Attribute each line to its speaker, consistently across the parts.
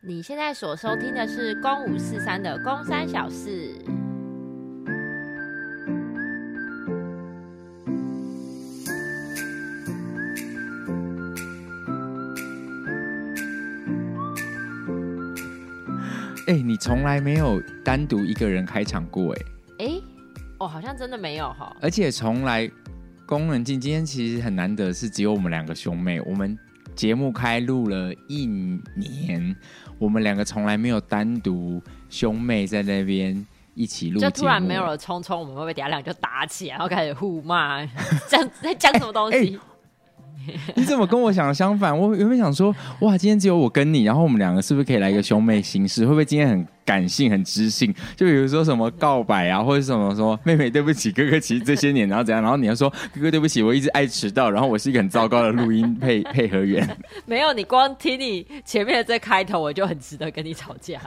Speaker 1: 你现在所收听的是《公五四三》的《公三小事》。
Speaker 2: 哎、欸，你从来没有单独一个人开场过哎？
Speaker 1: 哎、欸，哦，好像真的没有哈。
Speaker 2: 而且从来，工人进今天其实很难得，是只有我们两个兄妹，我们。节目开录了一年，我们两个从来没有单独兄妹在那边一起录。
Speaker 1: 就突然没有了聪聪，我们会不会等下两个就打起来，然后开始互骂？这样在讲什么东西？
Speaker 2: 欸欸、你怎么跟我想的相反？我原本想说，哇，今天只有我跟你，然后我们两个是不是可以来一个兄妹形式？会不会今天很？感性很知性，就比如说什么告白啊，或者什么说妹妹对不起，哥哥其实这些年然后怎样，然后你要说哥哥对不起，我一直爱迟到，然后我是一个很糟糕的录音配 配合员。
Speaker 1: 没有，你光听你前面的这开头，我就很值得跟你吵架。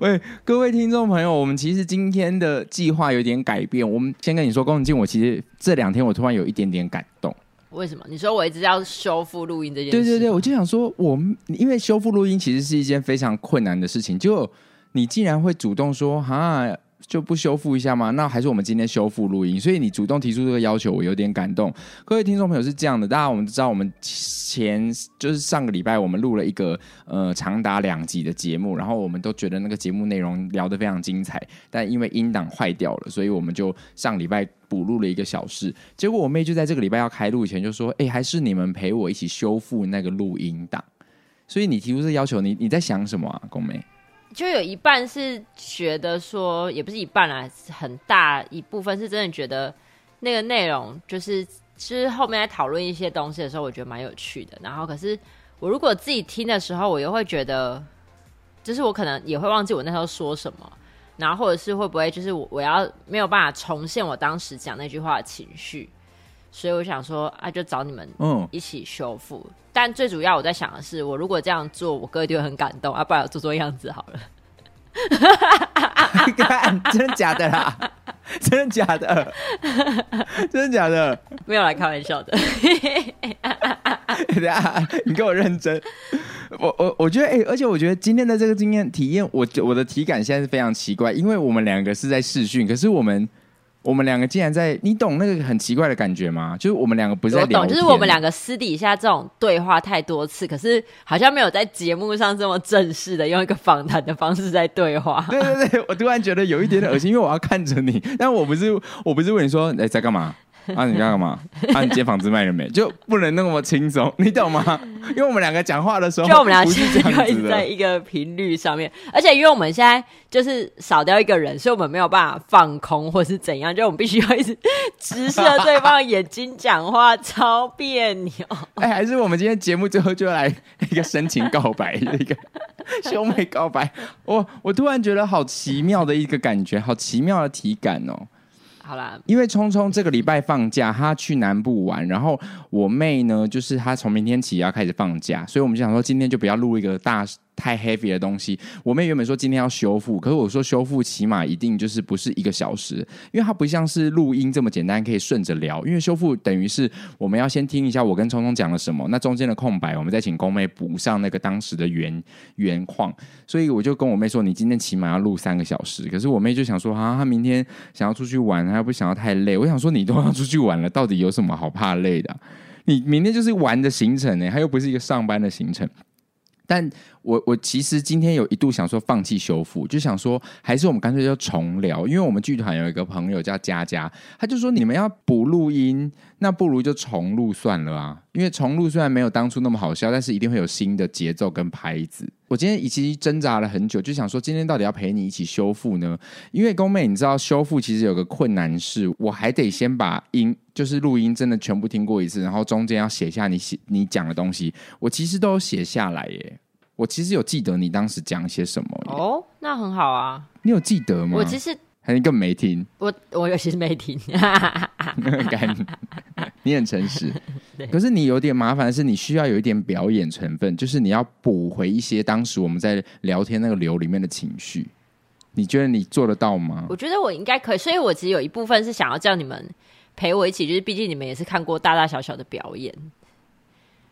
Speaker 2: 喂，各位听众朋友，我们其实今天的计划有点改变，我们先跟你说，宫敬，我其实这两天我突然有一点点感动。
Speaker 1: 为什么？你说我一直要修复录音这件事？
Speaker 2: 对对对，我就想说，我们因为修复录音其实是一件非常困难的事情，就你竟然会主动说哈，就不修复一下吗？那还是我们今天修复录音？所以你主动提出这个要求，我有点感动。各位听众朋友是这样的，大家我们知道，我们前就是上个礼拜我们录了一个呃长达两集的节目，然后我们都觉得那个节目内容聊得非常精彩，但因为音档坏掉了，所以我们就上礼拜。补录了一个小时，结果我妹就在这个礼拜要开录以前就说：“哎、还是你们陪我一起修复那个录音档。”所以你提出这要求，你你在想什么啊，宫妹？
Speaker 1: 就有一半是觉得说，也不是一半啊，很大一部分是真的觉得那个内容就是，其实后面在讨论一些东西的时候，我觉得蛮有趣的。然后，可是我如果自己听的时候，我又会觉得，就是我可能也会忘记我那时候说什么。然后或者是会不会就是我我要没有办法重现我当时讲那句话的情绪，所以我想说啊，就找你们一起修复。嗯、但最主要我在想的是，我如果这样做，我哥一定会很感动啊，不然我做做样子好了。
Speaker 2: 真的假的啦？真的假的？真的假的？
Speaker 1: 没有来开玩笑的。
Speaker 2: 等下，你给我认真。我我我觉得，哎、欸，而且我觉得今天的这个经验体验，我我的体感现在是非常奇怪，因为我们两个是在试训，可是我们我们两个竟然在，你懂那个很奇怪的感觉吗？就是我们两个不是在聊天，我
Speaker 1: 懂，就是我们两个私底下这种对话太多次，可是好像没有在节目上这么正式的用一个访谈的方式在对话。
Speaker 2: 对对对，我突然觉得有一点点恶心，因为我要看着你，但我不是我不是问你说，哎、欸，在干嘛？啊，你干嘛？啊，你接房子卖了没？就不能那么轻松，你懂吗？因为我们两个讲话的时候，
Speaker 1: 就我们俩现在一直在一个频率上面，而且因为我们现在就是少掉一个人，所以我们没有办法放空或是怎样，就我们必须要一直直视着对方的眼睛讲话，超别扭。
Speaker 2: 哎、欸，还是我们今天节目最后就来一个深情告白，一个 兄妹告白。我我突然觉得好奇妙的一个感觉，好奇妙的体感哦。
Speaker 1: 好啦，
Speaker 2: 因为聪聪这个礼拜放假，他去南部玩，然后我妹呢，就是她从明天起要开始放假，所以我们就想说今天就不要录一个大。太 heavy 的东西，我妹原本说今天要修复，可是我说修复起码一定就是不是一个小时，因为它不像是录音这么简单，可以顺着聊。因为修复等于是我们要先听一下我跟聪聪讲了什么，那中间的空白，我们再请工妹补上那个当时的原原况。所以我就跟我妹说，你今天起码要录三个小时。可是我妹就想说，啊，她明天想要出去玩，她又不想要太累。我想说，你都要出去玩了，到底有什么好怕累的？你明天就是玩的行程呢，它又不是一个上班的行程。但我我其实今天有一度想说放弃修复，就想说还是我们干脆就重聊，因为我们剧团有一个朋友叫佳佳，他就说，你们要补录音，那不如就重录算了啊，因为重录虽然没有当初那么好笑，但是一定会有新的节奏跟拍子。我今天其实挣扎了很久，就想说今天到底要陪你一起修复呢？因为宫妹你知道修复其实有个困难是，我还得先把音就是录音真的全部听过一次，然后中间要写下你写你讲的东西，我其实都有写下来耶。我其实有记得你当时讲些什么
Speaker 1: 哦，那很好啊。
Speaker 2: 你有记得吗？
Speaker 1: 我其实
Speaker 2: 还是根本没听。
Speaker 1: 我我有其实没听。
Speaker 2: 你很诚实，可是你有点麻烦的是，你需要有一点表演成分，就是你要补回一些当时我们在聊天那个流里面的情绪。你觉得你做得到吗？
Speaker 1: 我觉得我应该可以，所以我其实有一部分是想要叫你们陪我一起，就是毕竟你们也是看过大大小小的表演。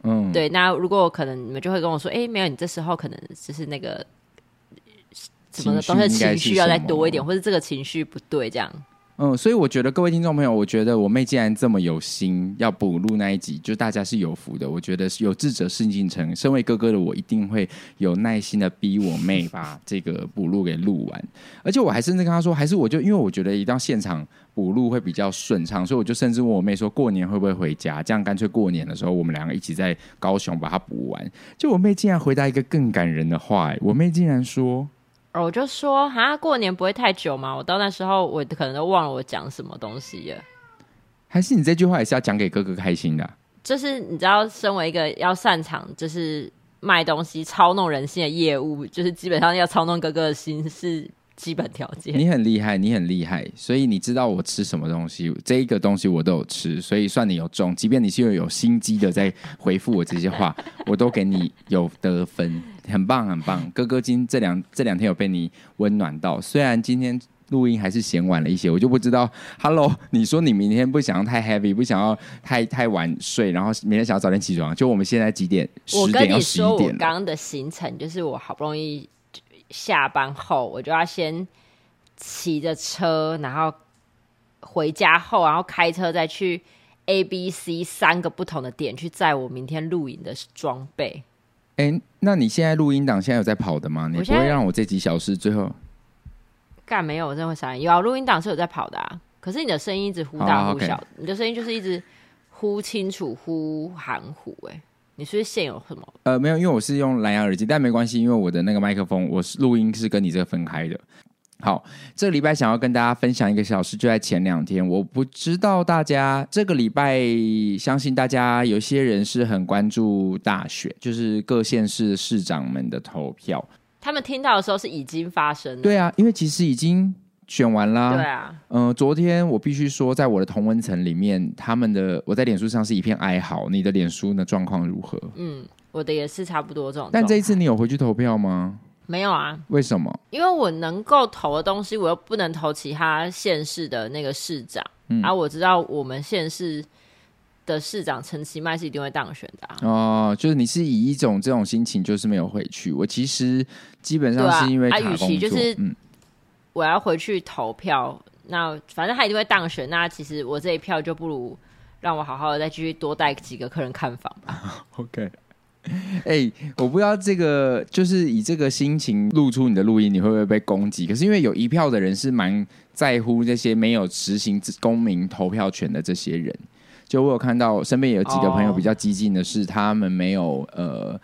Speaker 2: 嗯，
Speaker 1: 对。那如果可能，你们就会跟我说，哎，没有，你这时候可能就是那个什么的东西情绪要再多一点，或者这个情绪不对，这样。
Speaker 2: 嗯，所以我觉得各位听众朋友，我觉得我妹既然这么有心要补录那一集，就大家是有福的。我觉得有志者事竟成，身为哥哥的我一定会有耐心的逼我妹把这个补录给录完。而且我还甚至跟她说，还是我就因为我觉得一到现场补录会比较顺畅，所以我就甚至问我妹说，过年会不会回家？这样干脆过年的时候我们两个一起在高雄把它补完。就我妹竟然回答一个更感人的话，我妹竟然说。
Speaker 1: 我就说啊，过年不会太久吗？我到那时候，我可能都忘了我讲什么东西了。
Speaker 2: 还是你这句话也是要讲给哥哥开心的啊？
Speaker 1: 就是你知道，身为一个要擅长就是卖东西、操弄人心的业务，就是基本上要操弄哥哥的心是基本条件。
Speaker 2: 你很厉害，你很厉害，所以你知道我吃什么东西，这一个东西我都有吃，所以算你有中。即便你是有有心机的在回复我这些话，我都给你有得分。很棒，很棒，哥哥今这两这两天有被你温暖到。虽然今天录音还是嫌晚了一些，我就不知道。Hello，你说你明天不想要太 heavy，不想要太太晚睡，然后明天想要早点起床。就我们现在几点？
Speaker 1: 我跟你说，我刚刚的行程就是我好不容易下班后，我就要先骑着车，然后回家后，然后开车再去 A、B、C 三个不同的点去载我明天露营的装备。
Speaker 2: 哎、欸，那你现在录音档现在有在跑的吗？你不会让我这几小时最后
Speaker 1: 干没有？我真的会傻眼。有啊，录音档是有在跑的啊。可是你的声音一直忽大忽小，你的声音就是一直忽清楚忽含糊。哎，你是不是线有什么？呃，
Speaker 2: 没有，因为我是用蓝牙耳机，但没关系，因为我的那个麦克风，我是录音是跟你这个分开的。好，这个礼拜想要跟大家分享一个小事，就在前两天。我不知道大家这个礼拜，相信大家有些人是很关注大选，就是各县市市长们的投票。
Speaker 1: 他们听到的时候是已经发生了。
Speaker 2: 对啊，因为其实已经选完啦。
Speaker 1: 对啊，
Speaker 2: 嗯、呃，昨天我必须说，在我的同温层里面，他们的我在脸书上是一片哀嚎。你的脸书呢状况如何？
Speaker 1: 嗯，我的也是差不多这种。
Speaker 2: 但这一次你有回去投票吗？
Speaker 1: 没有啊，
Speaker 2: 为什么？
Speaker 1: 因为我能够投的东西，我又不能投其他县市的那个市长。嗯，啊，我知道我们县市的市长陈其迈是一定会当选的啊。
Speaker 2: 哦，就是你是以一种这种心情，就是没有回去。我其实基本上是因为他与其就是嗯，
Speaker 1: 我要回去投票，那反正他一定会当选。那其实我这一票就不如让我好好的再继续多带几个客人看房吧。
Speaker 2: OK。哎、我不知道这个就是以这个心情露出你的录音，你会不会被攻击？可是因为有一票的人是蛮在乎这些没有执行公民投票权的这些人，就我有看到身边有几个朋友比较激进的是，他们没有呃，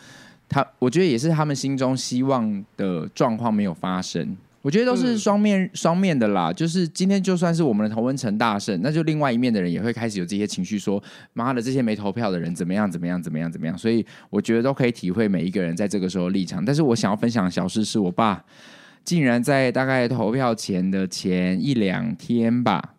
Speaker 2: 他我觉得也是他们心中希望的状况没有发生。我觉得都是双面双、嗯、面的啦，就是今天就算是我们的同温层大胜，那就另外一面的人也会开始有这些情绪，说妈的这些没投票的人怎么样怎么样怎么样怎么样，所以我觉得都可以体会每一个人在这个时候立场。但是我想要分享的小事是我爸竟然在大概投票前的前一两天吧，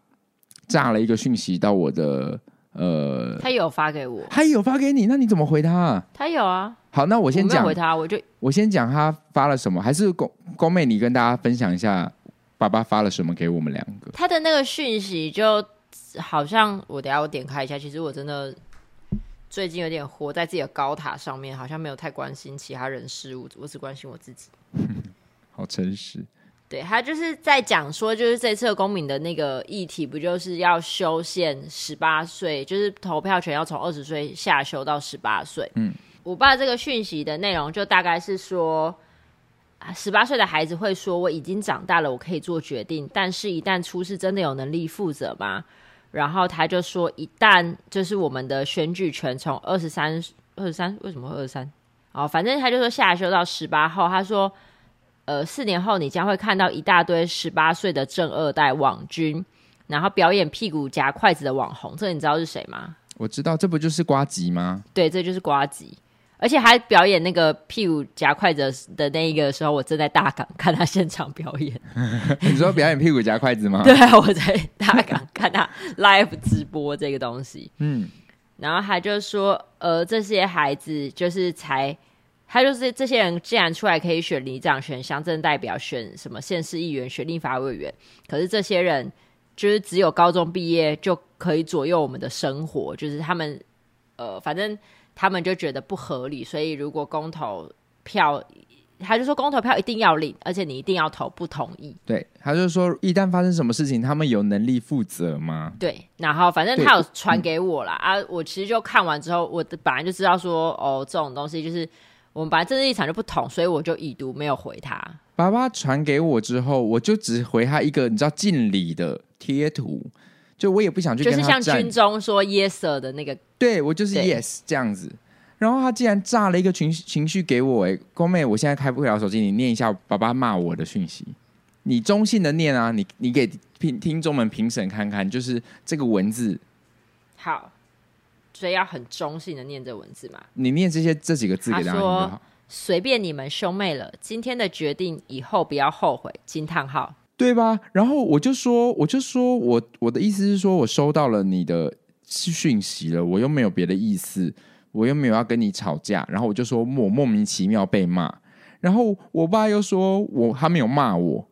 Speaker 2: 炸了一个讯息到我的呃，
Speaker 1: 他有发给我，
Speaker 2: 他有发给你，那你怎么回他啊？
Speaker 1: 他有啊。
Speaker 2: 好，那我先讲
Speaker 1: 回他，我就
Speaker 2: 我先讲他发了什么，还是公公妹，你跟大家分享一下爸爸发了什么给我们两个。
Speaker 1: 他的那个讯息就好像我等下我点开一下，其实我真的最近有点活在自己的高塔上面，好像没有太关心其他人事物，我只关心我自己。
Speaker 2: 好诚实。
Speaker 1: 对，他就是在讲说，就是这次的公民的那个议题，不就是要修宪十八岁，就是投票权要从二十岁下修到十八岁。嗯。我爸这个讯息的内容就大概是说，十八岁的孩子会说：“我已经长大了，我可以做决定。但是，一旦出事，真的有能力负责吗？”然后他就说：“一旦就是我们的选举权从二十三、二十三，为什么会二十三？哦，反正他就说下修到十八号。他说，呃，四年后你将会看到一大堆十八岁的正二代网军，然后表演屁股夹筷子的网红。这个你知道是谁吗？
Speaker 2: 我知道，这不就是瓜吉吗？
Speaker 1: 对，这就是瓜吉。”而且还表演那个屁股夹筷子的那一个时候，我正在大港看他现场表演。
Speaker 2: 你说表演屁股夹筷子吗？
Speaker 1: 对啊，我在大港看他 live 直播这个东西。嗯，然后他就说，呃，这些孩子就是才，他就是这些人既然出来可以选里长、选乡镇代表、选什么县市议员、选立法委员，可是这些人就是只有高中毕业就可以左右我们的生活，就是他们，呃，反正。他们就觉得不合理，所以如果公投票。他就说公投票一定要领，而且你一定要投不同意。
Speaker 2: 对，他就说一旦发生什么事情，他们有能力负责吗？
Speaker 1: 对，然后反正他有传给我啦。啊，我其实就看完之后，我本来就知道说哦，这种东西就是我们本来政治立场就不同，所以我就已读没有回他。
Speaker 2: 爸爸传给我之后，我就只回他一个你知道敬礼的贴图，就我也不想去跟他，
Speaker 1: 就是像军中说 yes sir 的那个，
Speaker 2: 对我就是 yes 这样子。然后他竟然炸了一个情情绪给我，哎，宫妹，我现在开不了手机，你念一下爸爸骂我的讯息，你中性的念啊，你你给听听众们评审看看，就是这个文字，
Speaker 1: 好，所以要很中性的念这文字嘛，
Speaker 2: 你念这些这几个字给大家听就好，
Speaker 1: 随便你们兄妹了，今天的决定以后不要后悔，惊叹号，
Speaker 2: 对吧？然后我就说，我就说我我的意思是说我收到了你的讯息了，我又没有别的意思。我又没有要跟你吵架，然后我就说我莫名其妙被骂，然后我爸又说我他没有骂我，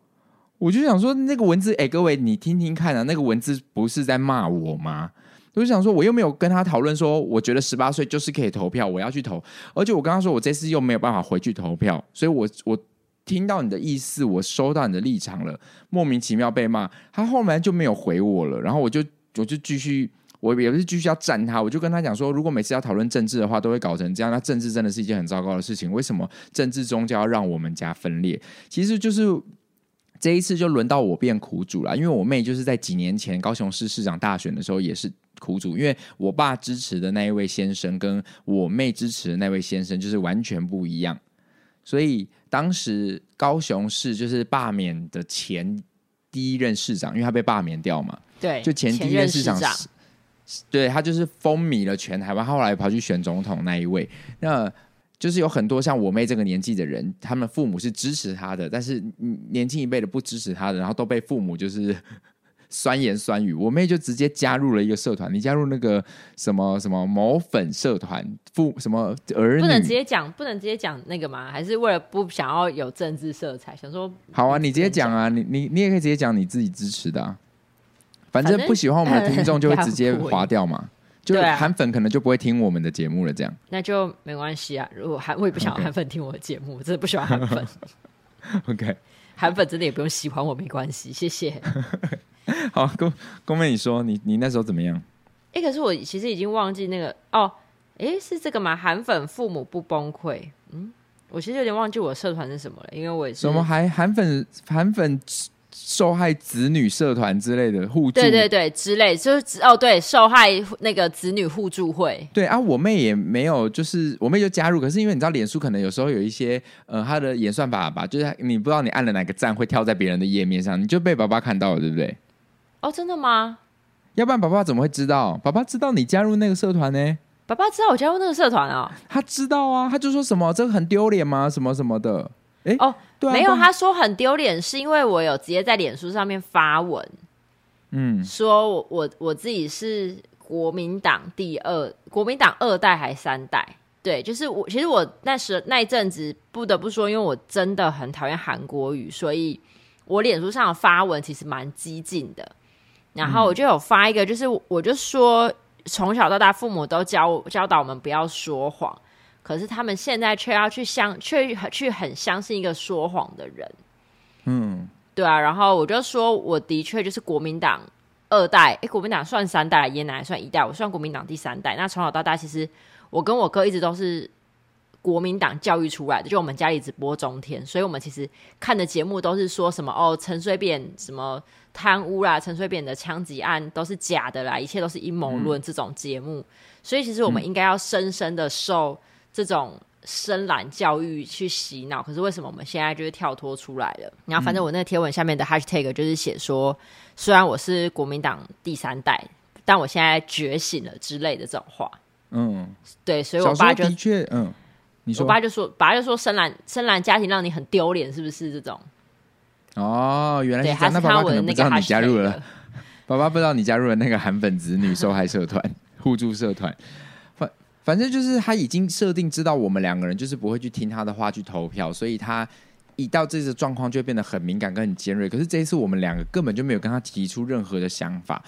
Speaker 2: 我就想说那个文字，哎，各位你听听看啊，那个文字不是在骂我吗？我就想说我又没有跟他讨论说，我觉得十八岁就是可以投票，我要去投，而且我跟他说我这次又没有办法回去投票，所以我我听到你的意思，我收到你的立场了，莫名其妙被骂，他后来就没有回我了，然后我就我就继续。我也不是继续要战他，我就跟他讲说，如果每次要讨论政治的话，都会搞成这样，那政治真的是一件很糟糕的事情。为什么政治宗教要让我们家分裂？其实就是这一次就轮到我变苦主了，因为我妹就是在几年前高雄市市长大选的时候也是苦主，因为我爸支持的那一位先生跟我妹支持的那位先生就是完全不一样，所以当时高雄市就是罢免的前第一任市长，因为他被罢免掉嘛，
Speaker 1: 对，
Speaker 2: 就前第一任市长。对，他就是风靡了全台湾，后来跑去选总统那一位，那就是有很多像我妹这个年纪的人，他们父母是支持他的，但是年轻一辈的不支持他的，然后都被父母就是酸言酸语。我妹就直接加入了一个社团，你加入那个什么什么某粉社团，父什么儿女，
Speaker 1: 不能直接讲，不能直接讲那个吗？还是为了不想要有政治色彩，想说
Speaker 2: 好啊，你直接讲啊，你你你也可以直接讲你自己支持的啊。反正不喜欢我们的听众就会直接划掉嘛，就韩粉可能就不会听我们的节目了。这样
Speaker 1: 那就没关系啊。如果韩我也不想韩粉听我的节目，我真的不喜欢韩粉。
Speaker 2: OK，
Speaker 1: 韩粉真的也不用喜欢我，没关系，谢谢。
Speaker 2: 好，公公妹，你说你你那时候怎么样？
Speaker 1: 哎、欸，可是我其实已经忘记那个哦，哎、欸，是这个吗？韩粉父母不崩溃。嗯，我其实有点忘记我的社团是什么了，因为我也是
Speaker 2: 什么还韩粉韩粉。受害子女社团之类的互助，
Speaker 1: 对对对，之类就是哦，对，受害那个子女互助会，
Speaker 2: 对啊，我妹也没有，就是我妹就加入，可是因为你知道，脸书可能有时候有一些呃，他的演算法吧，就是你不知道你按了哪个赞会跳在别人的页面上，你就被爸爸看到了，对不对？
Speaker 1: 哦，真的吗？
Speaker 2: 要不然爸爸怎么会知道？爸爸知道你加入那个社团呢？
Speaker 1: 爸爸知道我加入那个社团啊、哦？
Speaker 2: 他知道啊，他就说什么这个很丢脸吗？什么什么的。哎
Speaker 1: 哦，对啊、没有，他说很丢脸，是因为我有直接在脸书上面发文，嗯，说我我我自己是国民党第二，国民党二代还三代，对，就是我其实我那时那一阵子不得不说，因为我真的很讨厌韩国语，所以我脸书上的发文其实蛮激进的，然后我就有发一个，就是我就说从小到大父母都教教导我们不要说谎。可是他们现在却要去相，却去很相信一个说谎的人，嗯，对啊。然后我就说，我的确就是国民党二代，哎，国民党算三代，爷奶算一代，我算国民党第三代。那从小到大，其实我跟我哥一直都是国民党教育出来的，就我们家里只播中天，所以我们其实看的节目都是说什么哦，陈水扁什么贪污啦，陈水扁的枪击案都是假的啦，一切都是阴谋论这种节目。嗯、所以其实我们应该要深深的受。这种深蓝教育去洗脑，可是为什么我们现在就是跳脱出来了？然后反正我那个贴文下面的 hashtag 就是写说，虽然我是国民党第三代，但我现在觉醒了之类的这种话。嗯，对，所以我爸就的确，嗯，你说，我爸就说，爸就说深蓝深蓝家庭让你很丢脸，是不是这种？
Speaker 2: 哦，原来是这样。
Speaker 1: 那爸爸可能不知道你加入了，
Speaker 2: 爸爸不知道你加入了那个韩粉子女受害社团互助社团。反正就是他已经设定知道我们两个人就是不会去听他的话去投票，所以他一到这个状况就变得很敏感跟很尖锐。可是这一次我们两个根本就没有跟他提出任何的想法，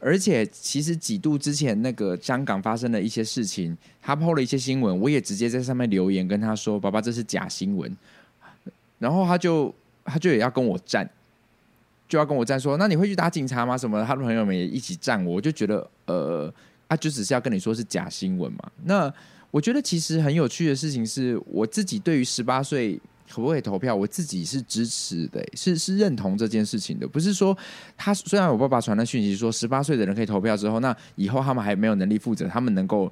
Speaker 2: 而且其实几度之前那个香港发生的一些事情，他 PO 了一些新闻，我也直接在上面留言跟他说：“爸爸，这是假新闻。”然后他就他就也要跟我站，就要跟我站说：“那你会去打警察吗？”什么？他的朋友们也一起站我，我就觉得呃，啊，就只是要跟你说是假新闻嘛。那我觉得其实很有趣的事情是，我自己对于十八岁。可不可以投票？我自己是支持的，是是认同这件事情的。不是说他虽然我爸爸传的讯息说十八岁的人可以投票之后，那以后他们还没有能力负责，他们能够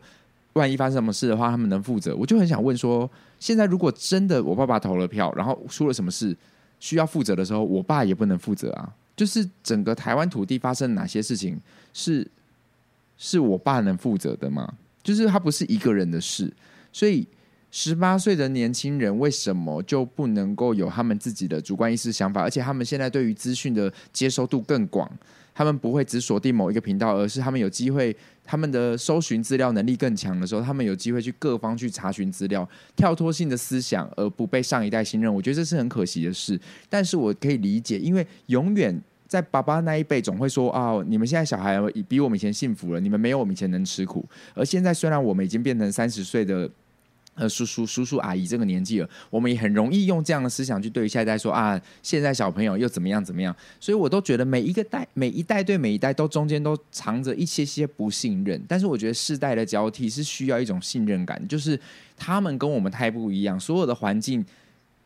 Speaker 2: 万一发生什么事的话，他们能负责。我就很想问说，现在如果真的我爸爸投了票，然后出了什么事需要负责的时候，我爸也不能负责啊。就是整个台湾土地发生哪些事情是是我爸能负责的吗？就是他不是一个人的事，所以。十八岁的年轻人为什么就不能够有他们自己的主观意识想法？而且他们现在对于资讯的接收度更广，他们不会只锁定某一个频道，而是他们有机会，他们的搜寻资料能力更强的时候，他们有机会去各方去查询资料，跳脱性的思想，而不被上一代信任。我觉得这是很可惜的事。但是我可以理解，因为永远在爸爸那一辈总会说啊，你们现在小孩比我们以前幸福了，你们没有我们以前能吃苦。而现在虽然我们已经变成三十岁的。呃，叔叔、叔叔、阿姨这个年纪了，我们也很容易用这样的思想去对于下一代说啊，现在小朋友又怎么样怎么样？所以我都觉得每一个代、每一代对每一代都中间都藏着一些些不信任。但是我觉得世代的交替是需要一种信任感，就是他们跟我们太不一样，所有的环境、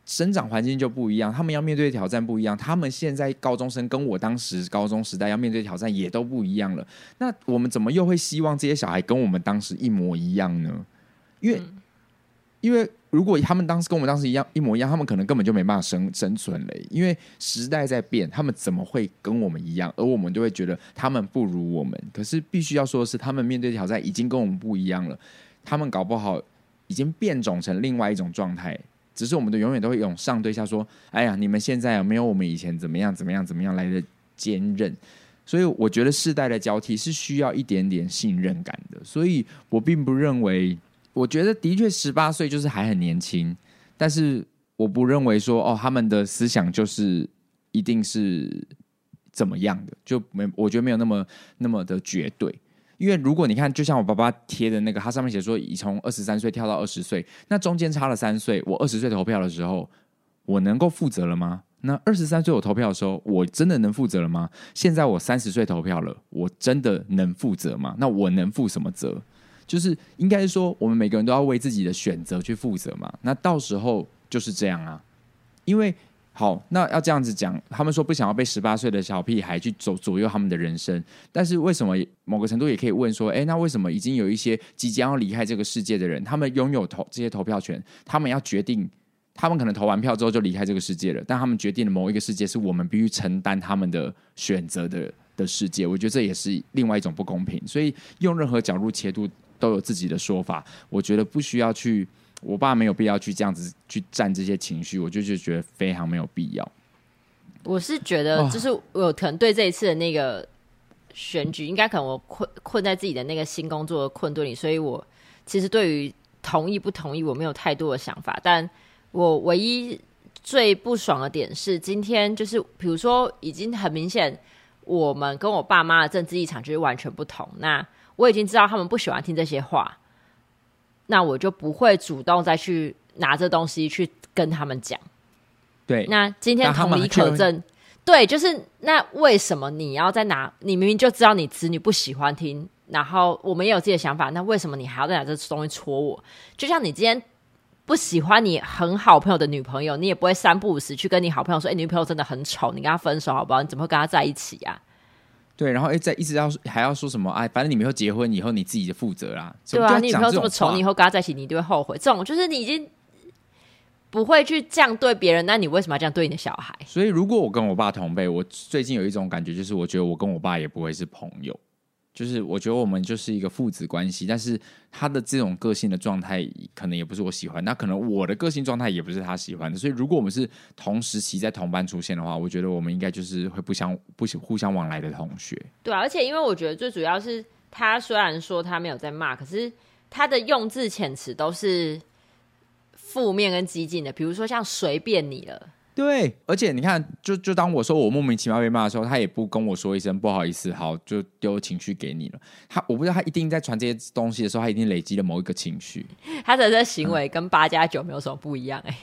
Speaker 2: 生长环境就不一样，他们要面对的挑战不一样。他们现在高中生跟我当时高中时代要面对的挑战也都不一样了。那我们怎么又会希望这些小孩跟我们当时一模一样呢？因为。嗯因为如果他们当时跟我们当时一样一模一样，他们可能根本就没办法生生存了。因为时代在变，他们怎么会跟我们一样？而我们就会觉得他们不如我们。可是必须要说的是，他们面对挑战已经跟我们不一样了。他们搞不好已经变种成另外一种状态。只是我们的永远都会用上对下说：“哎呀，你们现在有没有我们以前怎么样怎么样怎么样来的坚韧？”所以我觉得世代的交替是需要一点点信任感的。所以我并不认为。我觉得的确十八岁就是还很年轻，但是我不认为说哦，他们的思想就是一定是怎么样的，就没我觉得没有那么那么的绝对。因为如果你看，就像我爸爸贴的那个，他上面写说，已从二十三岁跳到二十岁，那中间差了三岁。我二十岁投票的时候，我能够负责了吗？那二十三岁我投票的时候，我真的能负责了吗？现在我三十岁投票了，我真的能负责吗？那我能负什么责？就是应该说，我们每个人都要为自己的选择去负责嘛。那到时候就是这样啊。因为好，那要这样子讲，他们说不想要被十八岁的小屁孩去左左右他们的人生。但是为什么某个程度也可以问说，诶，那为什么已经有一些即将要离开这个世界的人，他们拥有投这些投票权，他们要决定，他们可能投完票之后就离开这个世界了，但他们决定了某一个世界是我们必须承担他们的选择的的世界。我觉得这也是另外一种不公平。所以用任何角度切度。都有自己的说法，我觉得不需要去，我爸没有必要去这样子去占这些情绪，我就是觉得非常没有必要。
Speaker 1: 我是觉得，就是我可能对这一次的那个选举，应该可能我困困在自己的那个新工作的困顿里，所以我其实对于同意不同意，我没有太多的想法。但我唯一最不爽的点是，今天就是比如说，已经很明显，我们跟我爸妈的政治立场就是完全不同。那我已经知道他们不喜欢听这些话，那我就不会主动再去拿这东西去跟他们讲。
Speaker 2: 对，
Speaker 1: 那今天同理可证，对，就是那为什么你要再拿？你明明就知道你子女不喜欢听，然后我们也有自己的想法，那为什么你还要再拿这东西戳我？就像你今天不喜欢你很好朋友的女朋友，你也不会三不五时去跟你好朋友说：“哎、欸，女朋友真的很丑，你跟她分手好不好？你怎么会跟她在一起呀、啊？”
Speaker 2: 对，然后哎，再一直要还要说什么哎，反正你们以后结婚以后你自己就负责啦。
Speaker 1: 对啊，你女朋友这么丑，你以后跟她在一起，你一定会后悔。这种就是你已经不会去这样对别人，那你为什么要这样对你的小孩？
Speaker 2: 所以，如果我跟我爸同辈，我最近有一种感觉，就是我觉得我跟我爸也不会是朋友。就是我觉得我们就是一个父子关系，但是他的这种个性的状态可能也不是我喜欢，那可能我的个性状态也不是他喜欢的，所以如果我们是同时期在同班出现的话，我觉得我们应该就是会不相不互相往来的同学。
Speaker 1: 对啊，而且因为我觉得最主要是他虽然说他没有在骂，可是他的用字遣词都是负面跟激进的，比如说像随便你了
Speaker 2: 对，而且你看，就就当我说我莫名其妙被骂的时候，他也不跟我说一声不好意思，好，就丢情绪给你了。他我不知道他一定在传这些东西的时候，他一定累积了某一个情绪。
Speaker 1: 他的这行为跟八加九没有什么不一样哎、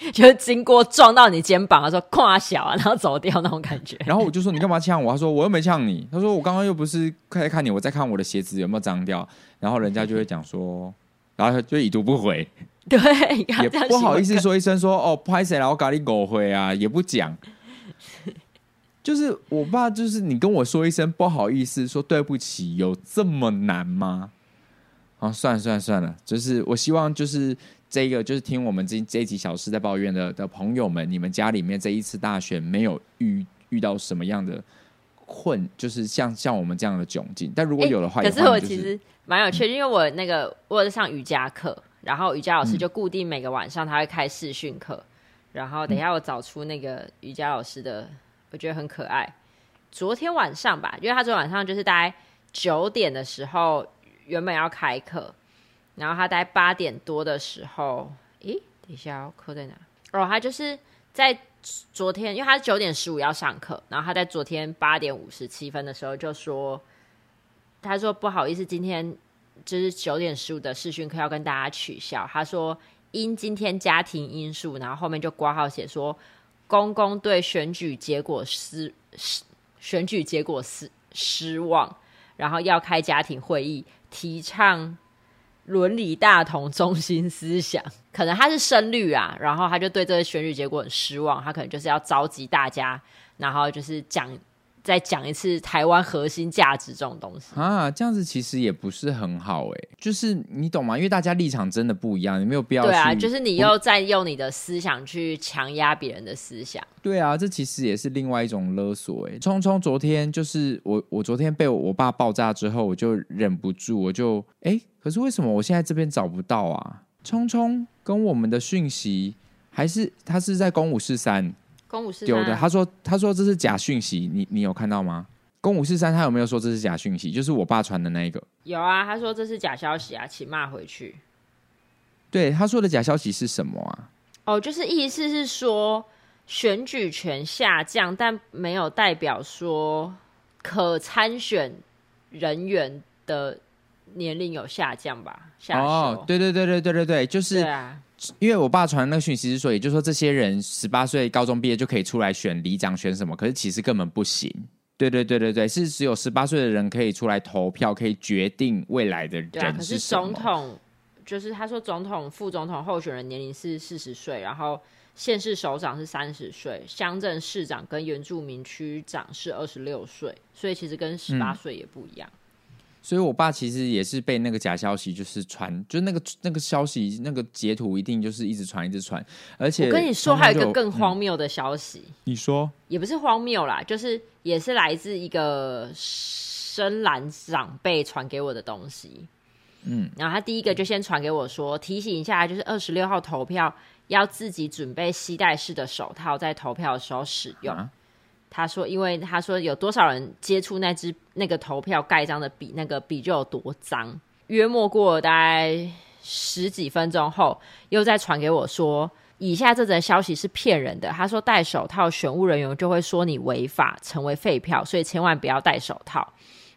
Speaker 1: 欸，就是经过撞到你肩膀，他说夸小啊，然后走掉那种感觉。
Speaker 2: 然后我就说你干嘛呛我？他说我又没呛你。他说我刚刚又不是在看你，我在看我的鞋子有没有脏掉。然后人家就会讲说，然后就已读不回。
Speaker 1: 对，
Speaker 2: 也不好意思说一声说哦，拍谁了？我咖喱狗回啊，也不讲。就是我爸，就是你跟我说一声不好意思，说对不起，有这么难吗？啊，算了算了算了，就是我希望就是这个，就是听我们这这一集小事在抱怨的的朋友们，你们家里面这一次大选没有遇遇到什么样的困，就是像像我们这样的窘境。但如果有的话，
Speaker 1: 欸、可是我其实蛮有趣，嗯、因为我那个我在上瑜伽课。然后瑜伽老师就固定每个晚上他会开视讯课，嗯、然后等一下我找出那个瑜伽老师的，我觉得很可爱。昨天晚上吧，因为他昨天晚上就是大概九点的时候原本要开课，然后他大概八点多的时候，咦，等一下，课在哪？哦，他就是在昨天，因为他九点十五要上课，然后他在昨天八点五十七分的时候就说，他说不好意思，今天。就是九点十五的视讯课要跟大家取消，他说因今天家庭因素，然后后面就挂号写说公公对选举结果失失选举结果失失望，然后要开家庭会议，提倡伦理大同中心思想，可能他是深绿啊，然后他就对这个选举结果很失望，他可能就是要召集大家，然后就是讲。再讲一次台湾核心价值这种东西
Speaker 2: 啊，这样子其实也不是很好哎，就是你懂吗？因为大家立场真的不一样，你没有必要。
Speaker 1: 对啊，就是你又在用你的思想去强压别人的思想。
Speaker 2: 对啊，这其实也是另外一种勒索哎。聪聪昨天就是我，我昨天被我爸爆炸之后，我就忍不住，我就哎，可是为什么我现在这边找不到啊？聪聪跟我们的讯息还是他是在公五四三。
Speaker 1: 公五四三
Speaker 2: 有的，他说他说这是假讯息，你你有看到吗？公五四三他有没有说这是假讯息？就是我爸传的那一个。
Speaker 1: 有啊，他说这是假消息啊，请骂回去。
Speaker 2: 对，他说的假消息是什么啊？
Speaker 1: 哦，就是意思是说选举权下降，但没有代表说可参选人员的年龄有下降吧？下
Speaker 2: 哦，对对对对对对对，就是。啊因为我爸传那个讯息是说，也就是说，这些人十八岁高中毕业就可以出来选里长，选什么？可是其实根本不行。对对对对对，是只有十八岁的人可以出来投票，可以决定未来的人。对，可是
Speaker 1: 总统就是他说，总统、副总统候选人年龄是四十岁，然后县市首长是三十岁，乡镇市长跟原住民区长是二十六岁，所以其实跟十八岁也不一样。嗯
Speaker 2: 所以，我爸其实也是被那个假消息就是传，就那个那个消息那个截图一定就是一直传一直传，而且
Speaker 1: 我跟你说还有一个更荒谬的消息，嗯、
Speaker 2: 你说
Speaker 1: 也不是荒谬啦，就是也是来自一个深蓝长辈传给我的东西，嗯，然后他第一个就先传给我说，提醒一下，就是二十六号投票要自己准备携带式的手套，在投票的时候使用。啊他说：“因为他说有多少人接触那支那个投票盖章的笔，那个笔就有多脏。约莫过大概十几分钟后，又再传给我说，以下这则消息是骗人的。他说戴手套，选务人员就会说你违法，成为废票，所以千万不要戴手套。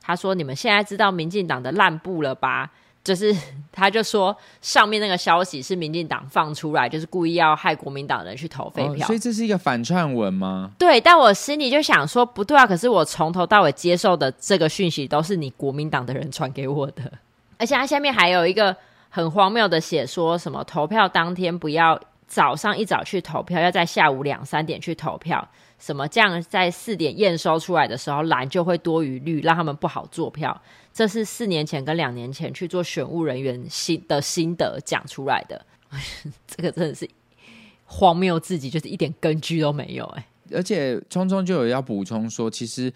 Speaker 1: 他说你们现在知道民进党的烂布了吧？”就是，他就说上面那个消息是民进党放出来，就是故意要害国民党人去投废票。
Speaker 2: 哦，所以这是一个反串文吗？
Speaker 1: 对，但我心里就想说，不对啊！可是我从头到尾接受的这个讯息都是你国民党的人传给我的，而且他下面还有一个很荒谬的写说什么投票当天不要早上一早去投票，要在下午两三点去投票。什么这样在四点验收出来的时候蓝就会多于绿，让他们不好做票。这是四年前跟两年前去做选务人员心的心得讲出来的，这个真的是荒谬自己，就是一点根据都没有哎。
Speaker 2: 而且聪聪就有要补充说，其实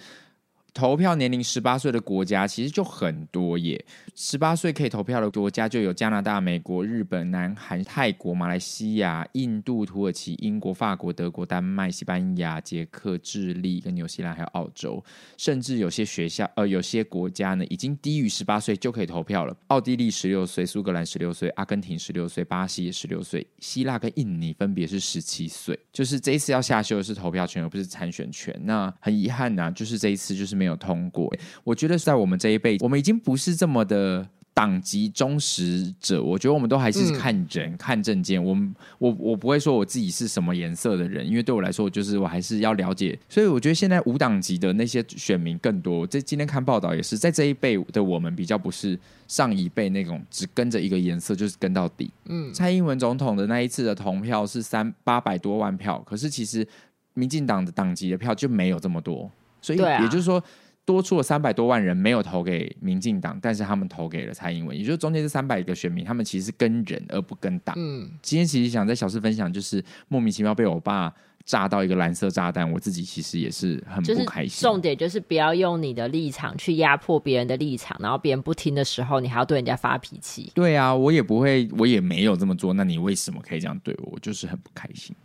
Speaker 2: 投票年龄十八岁的国家其实就很多耶，十八岁可以投票的国家就有加拿大、美国、日本、南韩、泰国、马来西亚、印度、土耳其、英国、法国、德国、丹麦、西班牙、捷克、智利跟纽西兰，还有澳洲，甚至有些学校呃有些国家呢已经低于十八岁就可以投票了。奥地利十六岁，苏格兰十六岁，阿根廷十六岁，巴西也十六岁，希腊跟印尼分别是十七岁。就是这一次要下修的是投票权，而不是参选权。那很遗憾呐、啊，就是这一次就是没有通过。我觉得在我们这一辈，我们已经不是这么的党籍忠实者。我觉得我们都还是看人、嗯、看证件。我们我我不会说我自己是什么颜色的人，因为对我来说，就是我还是要了解。所以我觉得现在无党籍的那些选民更多。这今天看报道也是，在这一辈的我们比较不是上一辈那种只跟着一个颜色就是跟到底。嗯，蔡英文总统的那一次的投票是三八百多万票，可是其实民进党的党籍的票就没有这么多，所以也就是说。多出了三百多万人没有投给民进党，但是他们投给了蔡英文，也就是中间这三百个选民，他们其实是跟人而不跟党。嗯，今天其实想在小事分享，就是莫名其妙被我爸炸到一个蓝色炸弹，我自己其实也是很不开心。
Speaker 1: 重点就是不要用你的立场去压迫别人的立场，然后别人不听的时候，你还要对人家发脾气。
Speaker 2: 对啊，我也不会，我也没有这么做。那你为什么可以这样对我？我就是很不开心。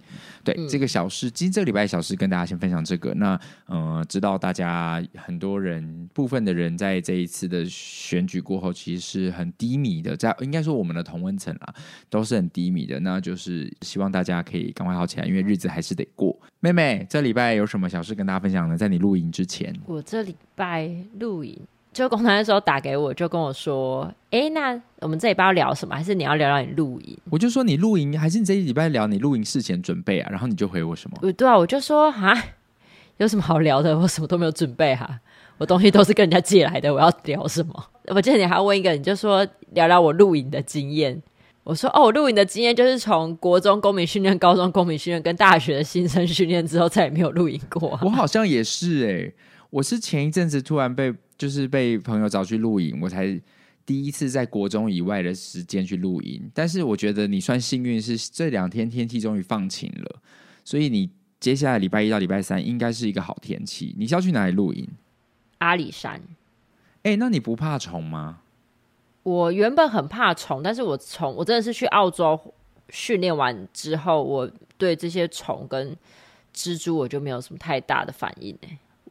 Speaker 2: 对、嗯、这个小事，今天这个礼拜小事跟大家先分享这个。那呃，知道大家很多人部分的人在这一次的选举过后，其实是很低迷的，在应该说我们的同温层啊，都是很低迷的。那就是希望大家可以赶快好起来，因为日子还是得过。妹妹，这礼拜有什么小事跟大家分享呢？在你录影之前，
Speaker 1: 我这礼拜录影，就公台的时候打给我，就跟我说：“哎，那我们这礼拜要聊什么？还是你要聊聊你录影？”
Speaker 2: 我就说：“你录影，还是你这一礼拜聊你录影事前准备啊？”然后你就回我什么？
Speaker 1: 对啊，我就说：“哈，有什么好聊的？我什么都没有准备哈、啊，我东西都是跟人家借来的，我要聊什么？”我记得你还要问一个，你就说聊聊我录影的经验。我说哦，我录影的经验就是从国中公民训练、高中公民训练跟大学的新生训练之后，再也没有录影过、啊。
Speaker 2: 我好像也是哎、欸，我是前一阵子突然被就是被朋友找去露营，我才第一次在国中以外的时间去露营。但是我觉得你算幸运，是这两天天气终于放晴了，所以你接下来礼拜一到礼拜三应该是一个好天气。你是要去哪里露营？
Speaker 1: 阿里山。
Speaker 2: 哎、欸，那你不怕虫吗？
Speaker 1: 我原本很怕虫，但是我从我真的是去澳洲训练完之后，我对这些虫跟蜘蛛我就没有什么太大的反应。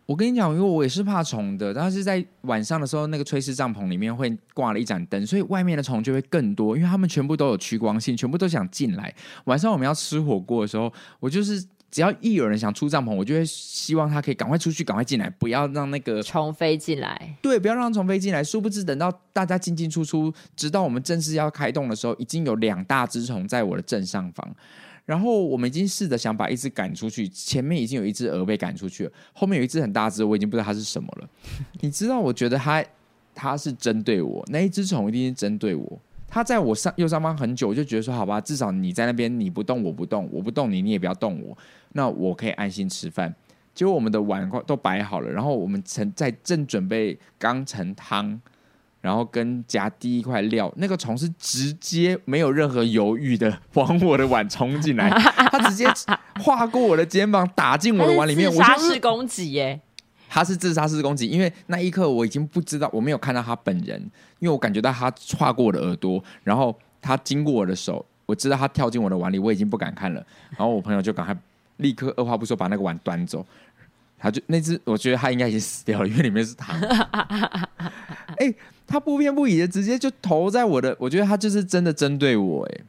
Speaker 2: 我跟你讲，因为我也是怕虫的，但是在晚上的时候，那个炊事帐篷里面会挂了一盏灯，所以外面的虫就会更多，因为他们全部都有趋光性，全部都想进来。晚上我们要吃火锅的时候，我就是。只要一有人想出帐篷，我就会希望他可以赶快出去，赶快进来，不要让那个
Speaker 1: 虫飞进来。
Speaker 2: 对，不要让虫飞进来。殊不知，等到大家进进出出，直到我们正式要开动的时候，已经有两大只虫在我的正上方。然后我们已经试着想把一只赶出去，前面已经有一只鹅被赶出去了，后面有一只很大只，我已经不知道它是什么了。你知道，我觉得它它是针对我，那一只虫一定是针对我。它在我上右上方很久，我就觉得说好吧，至少你在那边你不动我不动，我不动你你也不要动我，那我可以安心吃饭。结果我们的碗都摆好了，然后我们盛在正准备刚盛汤，然后跟夹第一块料，那个虫是直接没有任何犹豫的往我的碗冲进来，它直接划过我的肩膀打进我的碗里面，
Speaker 1: 自杀式攻击耶！
Speaker 2: 他是自杀式攻击，因为那一刻我已经不知道，我没有看到他本人，因为我感觉到他划过我的耳朵，然后他经过我的手，我知道他跳进我的碗里，我已经不敢看了。然后我朋友就赶快立刻二话不说把那个碗端走，他就那只，我觉得他应该已经死掉了，因为里面是糖。哎、欸，他不偏不倚的直接就投在我的，我觉得他就是真的针对我，哎，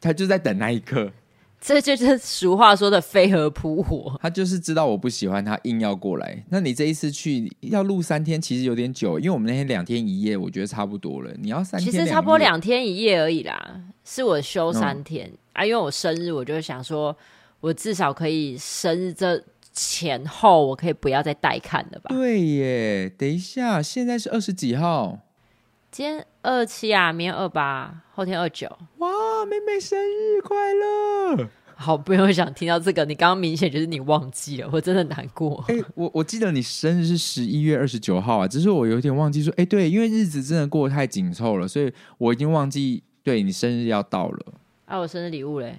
Speaker 2: 他就在等那一刻。
Speaker 1: 这就是俗话说的飞蛾扑火。
Speaker 2: 他就是知道我不喜欢他，硬要过来。那你这一次去要录三天，其实有点久，因为我们那天两天一夜，我觉得差不多了。你要三天，
Speaker 1: 其实差不多两天一夜而已啦。是我休三天、嗯、啊，因为我生日，我就想说，我至少可以生日这前后，我可以不要再带看了吧？
Speaker 2: 对耶，等一下，现在是二十几号？
Speaker 1: 今天二七啊，明天二八，后天二九。
Speaker 2: 哇，妹妹生日快乐！
Speaker 1: 好，不用想听到这个，你刚刚明显就是你忘记了，我真的难过。
Speaker 2: 哎、欸，我我记得你生日是十一月二十九号啊，只是我有点忘记说，哎、欸，对，因为日子真的过得太紧凑了，所以我已经忘记对你生日要到了。
Speaker 1: 啊，我生日礼物嘞？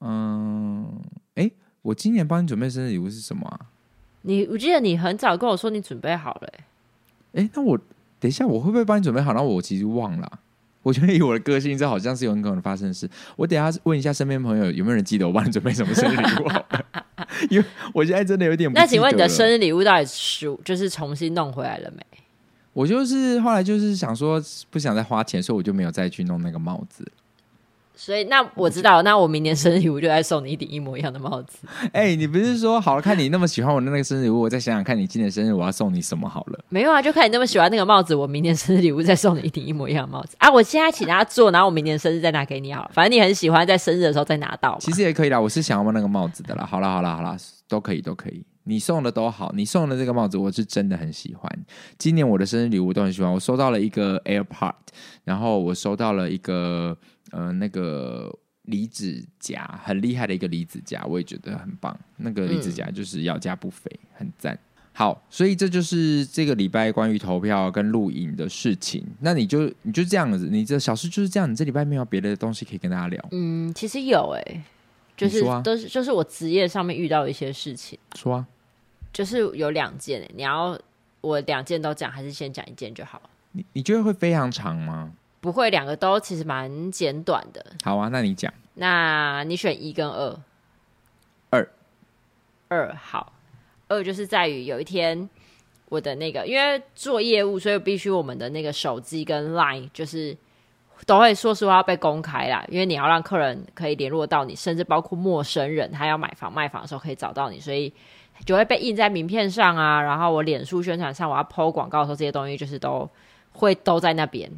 Speaker 2: 嗯，哎、欸，我今年帮你准备生日礼物是什么啊？
Speaker 1: 你我记得你很早跟我说你准备好了、欸，
Speaker 2: 哎、欸，那我等一下我会不会帮你准备好？然后我其实忘了、啊。我觉得以我的个性，这好像是有很可能发生的事。我等一下问一下身边朋友有没有人记得我帮你准备什么生日礼物，因为我现在真的有点不。
Speaker 1: 那请问你的生日礼物到底是就是重新弄回来了没？
Speaker 2: 我就是后来就是想说不想再花钱，所以我就没有再去弄那个帽子。
Speaker 1: 所以那我知道，那我明年生日礼物就来送你一顶一模一样的帽子。
Speaker 2: 哎、欸，你不是说好了？看你那么喜欢我的那个生日礼物，我再想想看你今年生日我要送你什么好了。
Speaker 1: 没有啊，就看你那么喜欢那个帽子，我明年生日礼物再送你一顶一模一样的帽子 啊！我现在请大家做，然后我明年生日再拿给你好了。反正你很喜欢在生日的时候再拿到。
Speaker 2: 其实也可以啦，我是想要问那个帽子的啦。好啦好啦好啦，都可以都可以。你送的都好，你送的这个帽子我是真的很喜欢。今年我的生日礼物都很喜欢，我收到了一个 AirPod，然后我收到了一个呃那个。离子夹很厉害的一个离子夹，我也觉得很棒。那个离子夹就是要价不菲，嗯、很赞。好，所以这就是这个礼拜关于投票跟录影的事情。那你就你就这样子，你这小事就是这样。你这礼拜没有别的东西可以跟大家聊？嗯，
Speaker 1: 其实有哎、欸，就是都是就是我职业上面遇到的一些事情。
Speaker 2: 说啊，
Speaker 1: 就是有两件、欸，你要我两件都讲，还是先讲一件就好？
Speaker 2: 你你觉得会非常长吗？
Speaker 1: 不会，两个都其实蛮简短的。
Speaker 2: 好啊，那你讲。
Speaker 1: 那你选一跟二。
Speaker 2: 二。
Speaker 1: 二好。二就是在于有一天，我的那个因为做业务，所以必须我们的那个手机跟 Line 就是都会说实话要被公开啦。因为你要让客人可以联络到你，甚至包括陌生人，他要买房卖房的时候可以找到你，所以就会被印在名片上啊。然后我脸书宣传上，我要 PO 广告的时候，这些东西就是都会都在那边。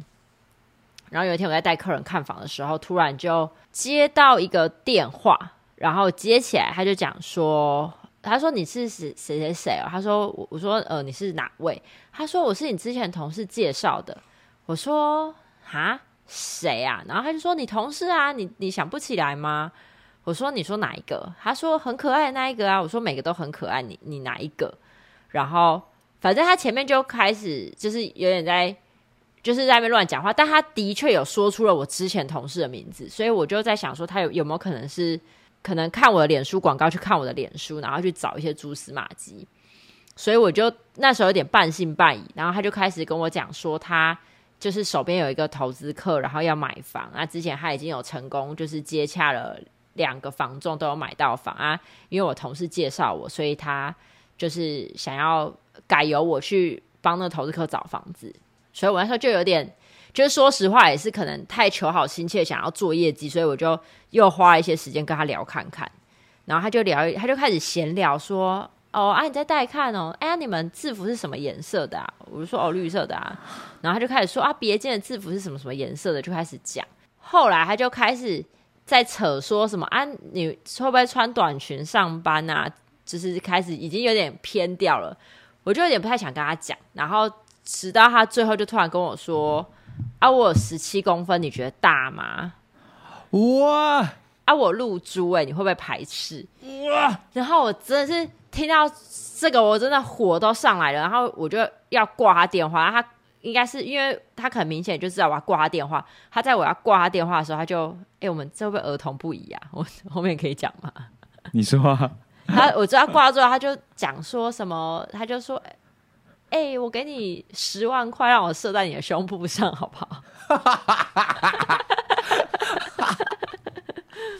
Speaker 1: 然后有一天我在带客人看房的时候，突然就接到一个电话，然后接起来他就讲说：“他说你是谁谁谁谁哦？”他说：“我我说呃你是哪位？”他说：“我是你之前同事介绍的。”我说：“哈谁啊？”然后他就说：“你同事啊，你你想不起来吗？”我说：“你说哪一个？”他说：“很可爱的那一个啊。”我说：“每个都很可爱，你你哪一个？”然后反正他前面就开始就是有点在。就是在那边乱讲话，但他的确有说出了我之前同事的名字，所以我就在想说，他有有没有可能是可能看我的脸书广告，去看我的脸书，然后去找一些蛛丝马迹，所以我就那时候有点半信半疑，然后他就开始跟我讲说，他就是手边有一个投资客，然后要买房，那之前他已经有成功就是接洽了两个房仲都有买到房啊，因为我同事介绍我，所以他就是想要改由我去帮那个投资客找房子。所以我那时候就有点，就是说实话，也是可能太求好心切，想要做业绩，所以我就又花了一些时间跟他聊看看。然后他就聊，他就开始闲聊说：“哦，啊，你在带看哦，哎呀，你们制服是什么颜色的啊？”我就说：“哦，绿色的啊。”然后他就开始说：“啊，别间的制服是什么什么颜色的？”就开始讲。后来他就开始在扯说什么：“啊，你会不会穿短裙上班啊？”就是开始已经有点偏掉了，我就有点不太想跟他讲。然后。直到他最后就突然跟我说：“啊，我有十七公分，你觉得大吗？”哇！啊，我露珠哎，你会不会排斥？哇！然后我真的是听到这个，我真的火都上来了。然后我就要挂他电话，他应该是因为他很明显就知道我要挂他电话。他在我要挂他电话的时候，他就哎、欸，我们这会不会儿童不宜啊？我后面可以讲吗？
Speaker 2: 你说啊。
Speaker 1: 他我知道挂之后，他就讲说什么，他就说。哎、欸，我给你十万块，让我射在你的胸部上，好不好？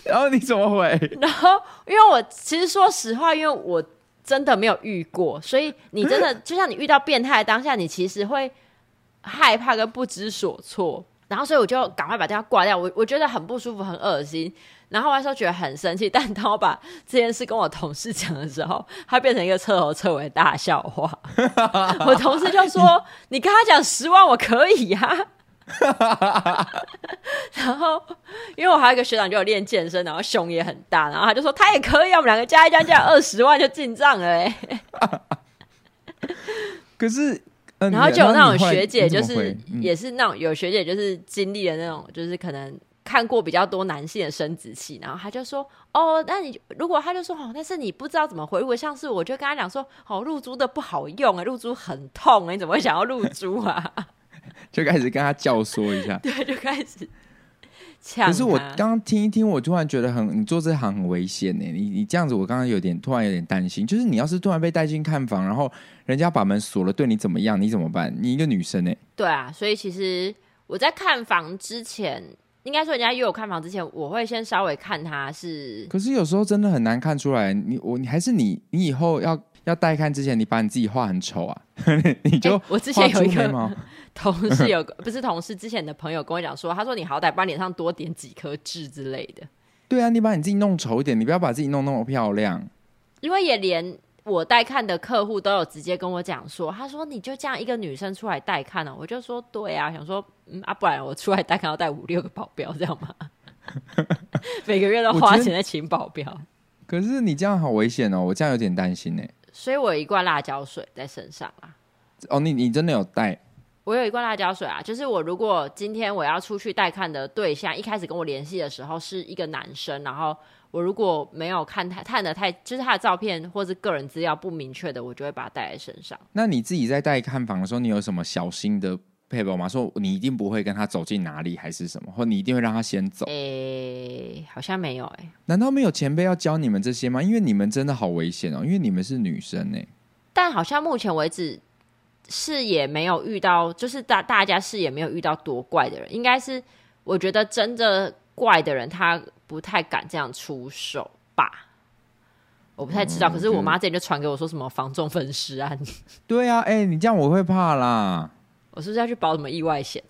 Speaker 2: 然后你怎么回？
Speaker 1: 然后，因为我其实说实话，因为我真的没有遇过，所以你真的 就像你遇到变态的当下，你其实会害怕跟不知所措。然后，所以我就赶快把电话挂掉。我我觉得很不舒服，很恶心。然后我那时候觉得很生气，但当我把这件事跟我同事讲的时候，他变成一个彻头彻尾的大笑话。我同事就说：“你跟他讲十万，我可以呀。”然后因为我还有一个学长就有练健身，然后胸也很大，然后他就说他也可以，我们两个加一加加二十万就进账了哎。
Speaker 2: 可是，
Speaker 1: 呃、然后就有那种学姐，就是也是那种有学姐，就是经历了那种，就是可能。看过比较多男性的生殖器，然后他就说：“哦，那你如果他就说哦，但是你不知道怎么回。如果像是我就跟他讲说，哦，露珠的不好用啊，露珠很痛，你怎么会想要露珠啊？” 就
Speaker 2: 开始跟他教唆一下，
Speaker 1: 对，就开始呛。
Speaker 2: 可是我刚刚听一听，我突然觉得很，你做这行很危险呢。你你这样子，我刚刚有点突然有点担心，就是你要是突然被带进看房，然后人家把门锁了，对你怎么样？你怎么办？你一个女生呢？
Speaker 1: 对啊，所以其实我在看房之前，应该说人家约我看房之前，我会先稍微看他是。
Speaker 2: 可是有时候真的很难看出来，你我你还是你你以后要。要带看之前，你把你自己画很丑啊？你就、欸、
Speaker 1: 我之前有一个 同事有个不是同事之前的朋友跟我讲说，他说你好歹把脸上多点几颗痣之类的。
Speaker 2: 对啊，你把你自己弄丑一点，你不要把自己弄那么漂亮。
Speaker 1: 因为也连我带看的客户都有直接跟我讲说，他说你就这样一个女生出来带看呢？我就说对啊，想说嗯啊，不然我出来带看要带五六个保镖这样吗？每个月都花钱在请保镖。
Speaker 2: 可是你这样好危险哦，我这样有点担心呢。
Speaker 1: 所以我有一罐辣椒水在身上啊！
Speaker 2: 哦，你你真的有带？
Speaker 1: 我有一罐辣椒水啊，就是我如果今天我要出去带看的对象，一开始跟我联系的时候是一个男生，然后我如果没有看他看的太，就是他的照片或是个人资料不明确的，我就会把它带在身上。
Speaker 2: 那你自己在带看房的时候，你有什么小心的配合吗？说你一定不会跟他走进哪里，还是什么？或你一定会让他先走？诶、
Speaker 1: 欸，好像没有诶、欸。
Speaker 2: 难道没有前辈要教你们这些吗？因为你们真的好危险哦，因为你们是女生呢。
Speaker 1: 但好像目前为止是也没有遇到，就是大大家是也没有遇到多怪的人。应该是我觉得真的怪的人，他不太敢这样出手吧。我不太知道，嗯、可是我妈之前就传给我说什么防重分尸案。
Speaker 2: 对啊，哎、欸，你这样我会怕啦。
Speaker 1: 我是不是要去保什么意外险？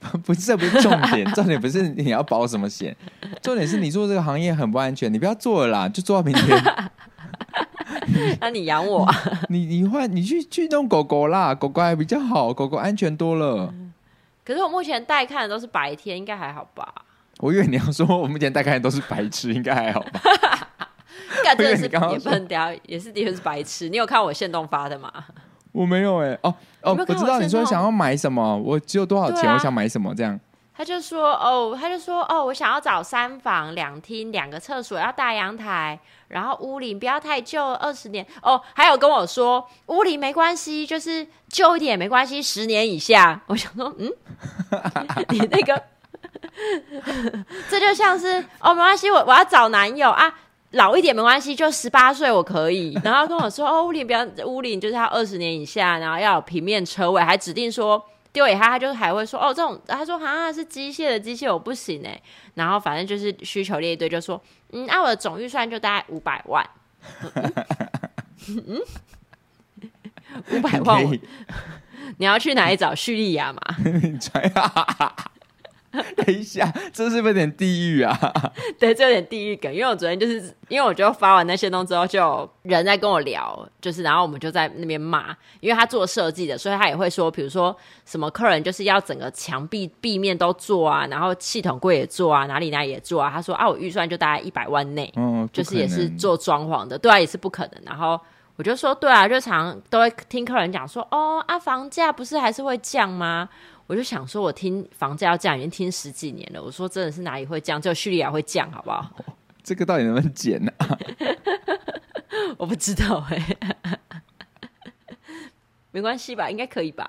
Speaker 2: 不是，这不是重点，重点不是你要保什么险，重点是你做这个行业很不安全，你不要做了啦，就做到明天。
Speaker 1: 那你养我？
Speaker 2: 你你换你去去弄狗狗啦，狗狗还比较好，狗狗安全多了。
Speaker 1: 可是我目前带看的都是白天，应该还好吧？
Speaker 2: 我以为你要说我目前带看的都是白痴，应该还好吧？
Speaker 1: 干真的是也不能掉，也是的确是白痴。你有看我现动发的吗？
Speaker 2: 我没有哎、欸，哦哦，我知道你说想要买什么，我只有多少钱，啊、我想买什么这样。
Speaker 1: 他就说哦，他就说哦，我想要找三房两厅两个厕所，要大阳台，然后屋龄不要太旧，二十年哦。还有跟我说屋龄没关系，就是旧一点也没关系，十年以下。我想说，嗯，你那个，这就像是哦，没关系，我我要找男友啊。老一点没关系，就十八岁我可以。然后跟我说 哦，屋里不要，屋里就是要二十年以下，然后要有平面车位，还指定说丢给他，他就还会说哦，这种他说好像、啊、是机械的机械我不行哎。然后反正就是需求列一堆，就说嗯，那、啊、我的总预算就大概五百万。嗯，五百万你，你要去哪里找叙利亚嘛？
Speaker 2: 等一下，这是不是有点地狱啊？
Speaker 1: 对，这有点地狱梗。因为我昨天就是因为我就发完那些东西之后，就有人在跟我聊，就是然后我们就在那边骂，因为他做设计的，所以他也会说，比如说什么客人就是要整个墙壁壁面都做啊，然后系统柜也做啊，哪里哪里也做啊。他说啊，我预算就大概一百万内，嗯，就是也是做装潢的，对啊，也是不可能。然后我就说，对啊，就常都会听客人讲说，哦啊，房价不是还是会降吗？我就想说，我听房价要降已经听十几年了。我说真的是哪里会降？只有叙利亚会降，好不好？
Speaker 2: 这个到底能不能减呢？
Speaker 1: 我不知道哎、欸，没关系吧？应该可以吧？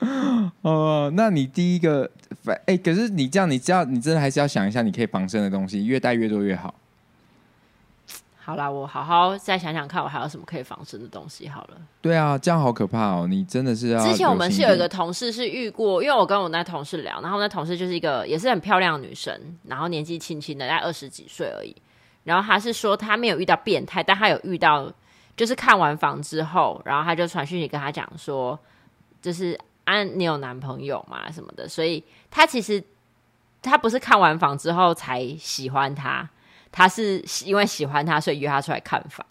Speaker 2: 哦，那你第一个哎、欸，可是你这样，你知道你真的还是要想一下，你可以防身的东西，越带越多越好。
Speaker 1: 好啦，我好好再想想看，我还有什么可以防身的东西。好了，
Speaker 2: 对啊，这样好可怕哦！你真的是要……
Speaker 1: 之前我们是有一个同事是遇过，因为我跟我那同事聊，然后那同事就是一个也是很漂亮的女生，然后年纪轻轻的，大概二十几岁而已。然后她是说她没有遇到变态，但她有遇到，就是看完房之后，然后她就传讯息跟她讲说，就是啊，你有男朋友吗？什么的。所以她其实她不是看完房之后才喜欢他。他是因为喜欢他，所以约他出来看房。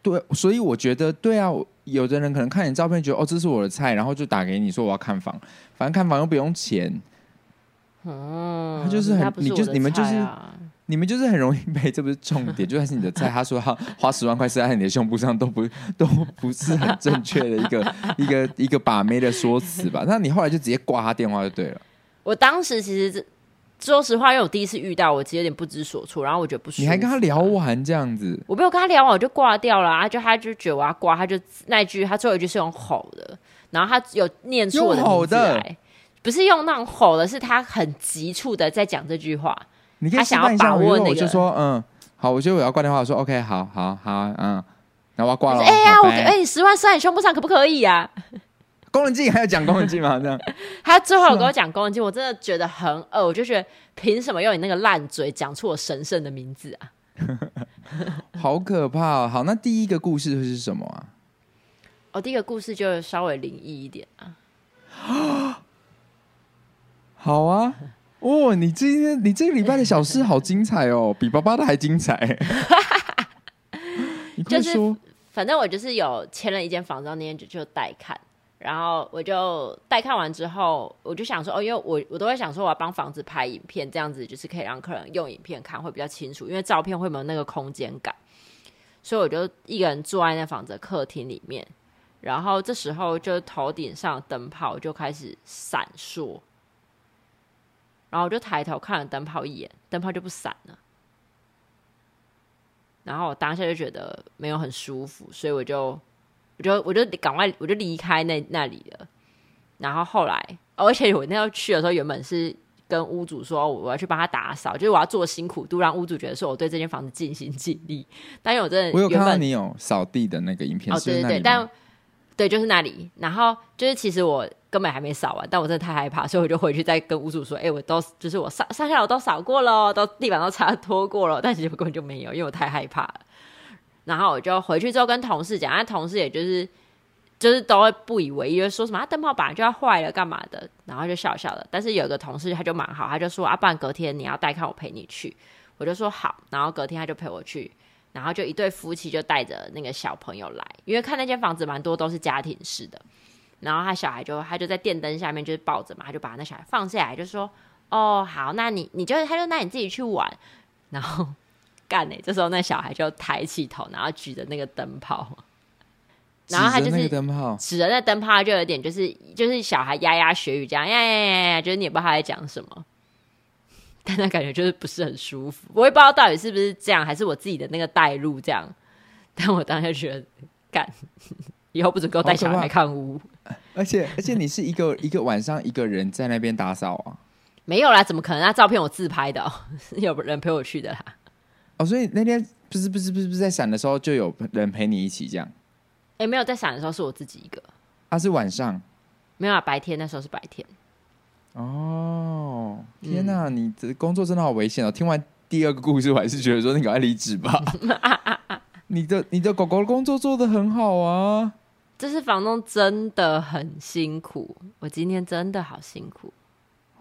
Speaker 2: 对，所以我觉得对啊，有的人可能看你照片，觉得哦，这是我的菜，然后就打给你说我要看房，反正看房又不用钱。哦，他就是很，你就你们就是你们就是很容易被，这不是重点，就算是你的菜，他说他花十万块塞在你的胸部上，都不 都不是很正确的一个 一个一个把妹的说辞吧？那你后来就直接挂他电话就对了。
Speaker 1: 我当时其实说实话，因为我第一次遇到，我其实有点不知所措，然后我觉得不舒服。
Speaker 2: 你还跟他聊完这样子？
Speaker 1: 我没有跟他聊完，我就挂掉了啊！就他就觉得我要挂，他就那一句，他最后一句是用吼的，然后他有念出我的名字来，不是用那种吼的，是他很急促的在讲这句话。
Speaker 2: 你可以
Speaker 1: 他想要把握那个，
Speaker 2: 我就说嗯，好，我觉得我要挂电话，我说 OK，好好好，嗯，然后我要挂了。
Speaker 1: 哎呀，我哎，你十万算你胸部上可不可以啊？
Speaker 2: 宫人镜还要讲宫人镜吗？这样，
Speaker 1: 他最后有跟我讲宫人镜，我真的觉得很恶，我就觉得凭什么用你那个烂嘴讲出我神圣的名字啊？
Speaker 2: 好可怕哦！好，那第一个故事会是什么啊？
Speaker 1: 哦，第一个故事就稍微灵异一点啊。
Speaker 2: 好啊，哦，你今天你这个礼拜的小事好精彩哦，比爸爸的还精彩。你快说，
Speaker 1: 就是，反正我就是有签了一间房子，那天就就带看。然后我就带看完之后，我就想说，哦，因为我我都会想说，我要帮房子拍影片，这样子就是可以让客人用影片看会比较清楚，因为照片会没有那个空间感。所以我就一个人坐在那房子客厅里面，然后这时候就头顶上灯泡就开始闪烁，然后我就抬头看了灯泡一眼，灯泡就不闪了。然后我当下就觉得没有很舒服，所以我就。我就我就赶快我就离开那那里了，然后后来，哦，而且我那时候去的时候，原本是跟屋主说我要去帮他打扫，就是我要做辛苦度，让屋主觉得说我对这间房子尽心尽力。但因为我真的，
Speaker 2: 我有看到你有扫地的那个影片，
Speaker 1: 哦，对对对，但对就是那里，然后就是其实我根本还没扫完，但我真的太害怕，所以我就回去再跟屋主说，哎、欸，我都就是我上上下楼都扫过了，都地板都擦拖过了，但其实我根本就没有，因为我太害怕了。然后我就回去之后跟同事讲，那同事也就是就是都会不以为意，就说什么啊灯泡本来就要坏了干嘛的，然后就笑笑的。但是有个同事他就蛮好，他就说啊，不然隔天你要带看我陪你去，我就说好。然后隔天他就陪我去，然后就一对夫妻就带着那个小朋友来，因为看那间房子蛮多都是家庭式的。然后他小孩就他就在电灯下面就是抱着嘛，他就把那小孩放下来，就说哦好，那你你就他就那你自己去玩，然后。干呢、欸？这时候那小孩就抬起头，然后举着那个灯泡，然后他就是
Speaker 2: 灯泡，
Speaker 1: 指着那灯泡，就有点就是就是小孩牙牙学语这样呀呀呀呀，就是你也不知道他在讲什么，但他感觉就是不是很舒服。我也不知道到底是不是这样，还是我自己的那个带路这样。但我当时觉得干，以后不准给我带小孩来看屋。
Speaker 2: 而且而且你是一个一个晚上一个人在那边打扫啊？
Speaker 1: 没有啦，怎么可能？那照片我自拍的、喔，有人陪我去的啦。
Speaker 2: 哦，所以那天不是不是不是不是在闪的时候就有人陪你一起这样？
Speaker 1: 哎，没有在闪的时候是我自己一个。
Speaker 2: 啊，是晚上？
Speaker 1: 没有啊，白天那时候是白天。
Speaker 2: 哦，天哪，嗯、你的工作真的好危险哦！听完第二个故事，我还是觉得说你赶快离职吧。你的你的狗狗的工作做的很好啊。
Speaker 1: 这是房东真的很辛苦，我今天真的好辛苦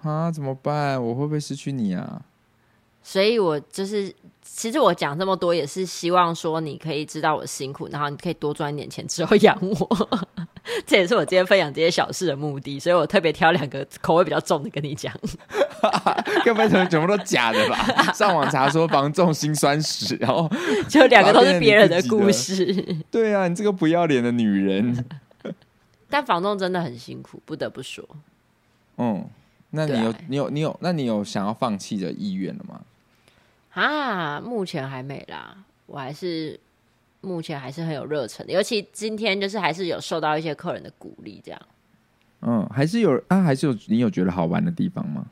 Speaker 2: 啊！怎么办？我会不会失去你啊？
Speaker 1: 所以我就是。其实我讲这么多也是希望说你可以知道我辛苦，然后你可以多赚一点钱之后养我。这也是我今天分享这些小事的目的，所以我特别挑两个口味比较重的跟你讲。
Speaker 2: 根本全全部都假的吧？上网查说房仲心酸史，然后
Speaker 1: 就两个都是别人的故事。
Speaker 2: 对啊，你这个不要脸的女人。
Speaker 1: 但房仲真的很辛苦，不得不说。
Speaker 2: 嗯，那你有你有你有那你有想要放弃的意愿了吗？
Speaker 1: 啊，目前还没啦，我还是目前还是很有热忱的，尤其今天就是还是有受到一些客人的鼓励，这样。
Speaker 2: 嗯，还是有啊，还是有你有觉得好玩的地方吗？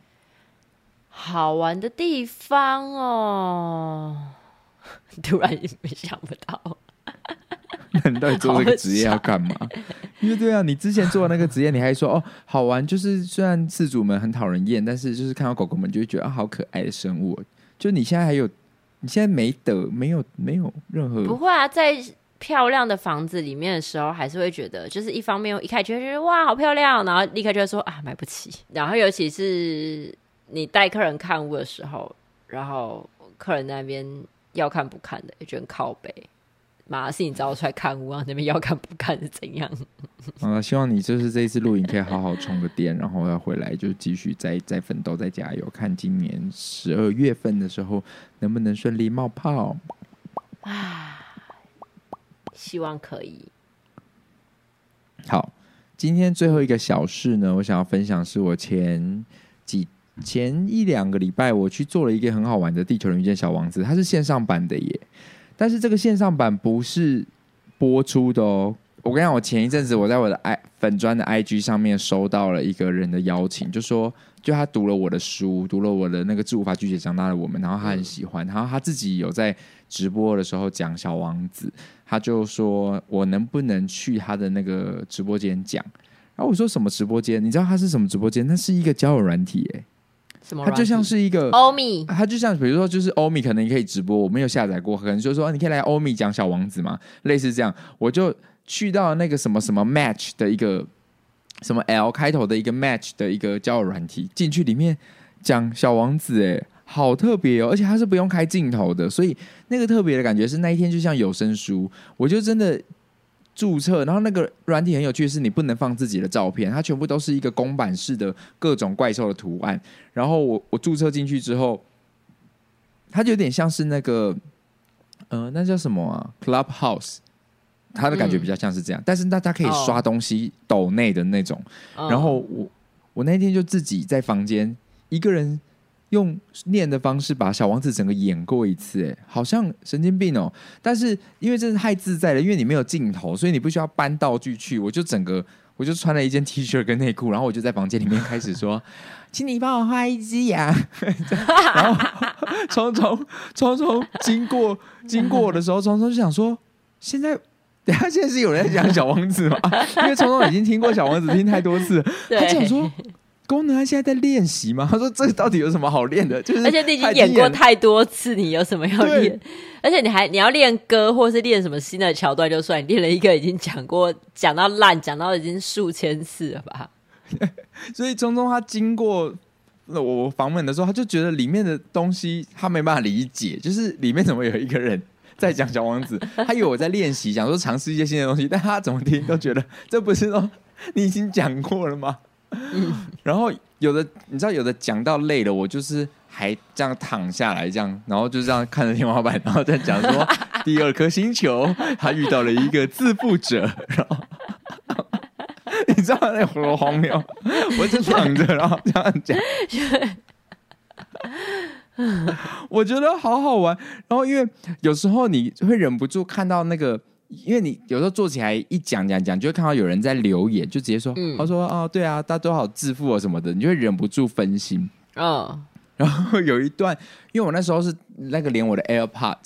Speaker 1: 好玩的地方哦，突然也想不到。
Speaker 2: 那 你到底做这个职业要干嘛？因为对啊，你之前做的那个职业，你还说哦好玩，就是虽然饲主们很讨人厌，但是就是看到狗狗们就会觉得啊好可爱的生物。就你现在还有，你现在没得没有没有任何
Speaker 1: 不会啊，在漂亮的房子里面的时候，还是会觉得，就是一方面一开始就觉得哇好漂亮，然后立刻就会说啊买不起，然后尤其是你带客人看屋的时候，然后客人那边要看不看的，也觉得靠北。马是你找我出来看屋啊？那边要看不看是怎样？
Speaker 2: 嗯，希望你就是这一次录影可以好好充个电，然后要回来就继续再再奋斗、再加油，看今年十二月份的时候能不能顺利冒泡。
Speaker 1: 啊，希望可以。
Speaker 2: 好，今天最后一个小事呢，我想要分享是我前几前一两个礼拜我去做了一个很好玩的《地球人遇见小王子》，它是线上版的耶。但是这个线上版不是播出的哦，我跟你讲，我前一阵子我在我的 i 粉砖的 IG 上面收到了一个人的邀请，就说就他读了我的书，读了我的那个《自无法拒绝长大的我们》，然后他很喜欢，然后他自己有在直播的时候讲《小王子》，他就说我能不能去他的那个直播间讲？然后我说什么直播间？你知道他是什么直播间？那是一个交友软体、欸，哎，
Speaker 1: 什么？
Speaker 2: 他就像是一个
Speaker 1: 欧米，
Speaker 2: 它就像比如说就是欧米，可能你可以直播，我没有下载过，可能就是说你可以来欧米讲《小王子》嘛，类似这样，我就。去到那个什么什么 match 的一个什么 L 开头的一个 match 的一个交友软体，进去里面讲小王子，哎，好特别哦！而且它是不用开镜头的，所以那个特别的感觉是那一天就像有声书，我就真的注册，然后那个软体很有趣是，你不能放自己的照片，它全部都是一个公版式的各种怪兽的图案。然后我我注册进去之后，它就有点像是那个，呃，那叫什么啊？Clubhouse。它的感觉比较像是这样，嗯、但是大家可以刷东西抖内的那种。哦、然后我我那天就自己在房间一个人用念的方式把小王子整个演过一次，哎，好像神经病哦。但是因为真是太自在了，因为你没有镜头，所以你不需要搬道具去。我就整个我就穿了一件 T 恤跟内裤，然后我就在房间里面开始说：“ 请你帮我画一只羊。”然后聪聪聪聪经过经过我的时候，聪聪就想说：“现在。”等下，现在是有人在讲小王子吗？因为聪聪已经听过小王子听太多次，他讲说功能他现在在练习吗？他说这个到底有什么好练的？就是
Speaker 1: 而且你已经演过太多次，你有什么要练？而且你还你要练歌，或是练什么新的桥段就算，你练了一个已经讲过讲到烂，讲到已经数千次了吧？
Speaker 2: 所以聪聪他经过我访问的时候，他就觉得里面的东西他没办法理解，就是里面怎么有一个人。在讲小王子，他以为我在练习，想说尝试一些新的东西，但他怎么听都觉得这不是说你已经讲过了吗？嗯、然后有的你知道，有的讲到累了，我就是还这样躺下来，这样，然后就这样看着天花板，然后再讲说第二颗星球，他遇到了一个自负者，然后你知道那多荒谬？我就躺着，然后这样讲。我觉得好好玩，然后因为有时候你会忍不住看到那个，因为你有时候做起来一讲讲讲，就会看到有人在留言，就直接说，他、嗯、说哦，对啊，大家都好自负啊什么的，你就会忍不住分心。嗯，然后有一段，因为我那时候是那个连我的 AirPod。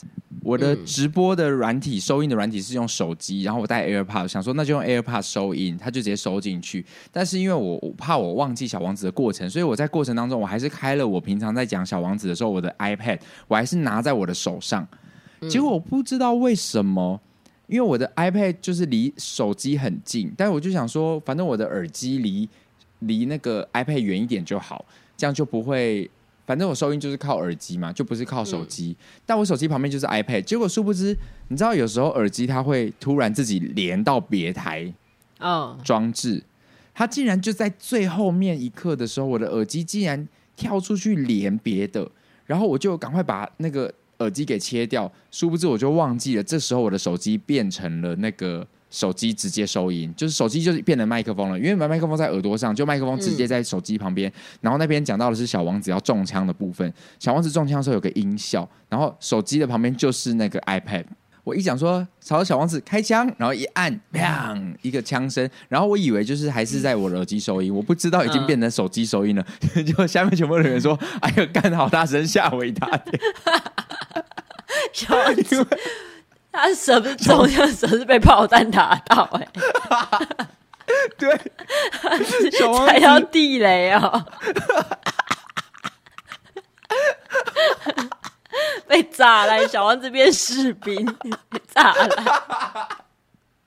Speaker 2: 我的直播的软体、嗯、收音的软体是用手机，然后我带 AirPod，想说那就用 AirPod 收音，它就直接收进去。但是因为我我怕我忘记小王子的过程，所以我在过程当中我还是开了我平常在讲小王子的时候我的 iPad，我还是拿在我的手上。结果我不知道为什么，因为我的 iPad 就是离手机很近，但是我就想说，反正我的耳机离离那个 iPad 远一点就好，这样就不会。反正我收音就是靠耳机嘛，就不是靠手机。嗯、但我手机旁边就是 iPad，结果殊不知，你知道有时候耳机它会突然自己连到别台哦装置，它竟然就在最后面一刻的时候，我的耳机竟然跳出去连别的，然后我就赶快把那个耳机给切掉，殊不知我就忘记了，这时候我的手机变成了那个。手机直接收音，就是手机就是变成麦克风了，因为麦克风在耳朵上，就麦克风直接在手机旁边。然后那边讲到的是小王子要中枪的部分，小王子中枪的时候有个音效，然后手机的旁边就是那个 iPad。我一讲说朝着小王子开枪，然后一按，砰，一个枪声，然后我以为就是还是在我的耳机收音，我不知道已经变成手机收音了。嗯、结果下面全部的人说：“哎呦，干好大声，吓我一大跳。”
Speaker 1: 小王子。他舌不是中枪，舌是被炮弹打到哎、欸。
Speaker 2: 对，
Speaker 1: 踩到地雷哦，被炸了，小王子变士兵，被炸了。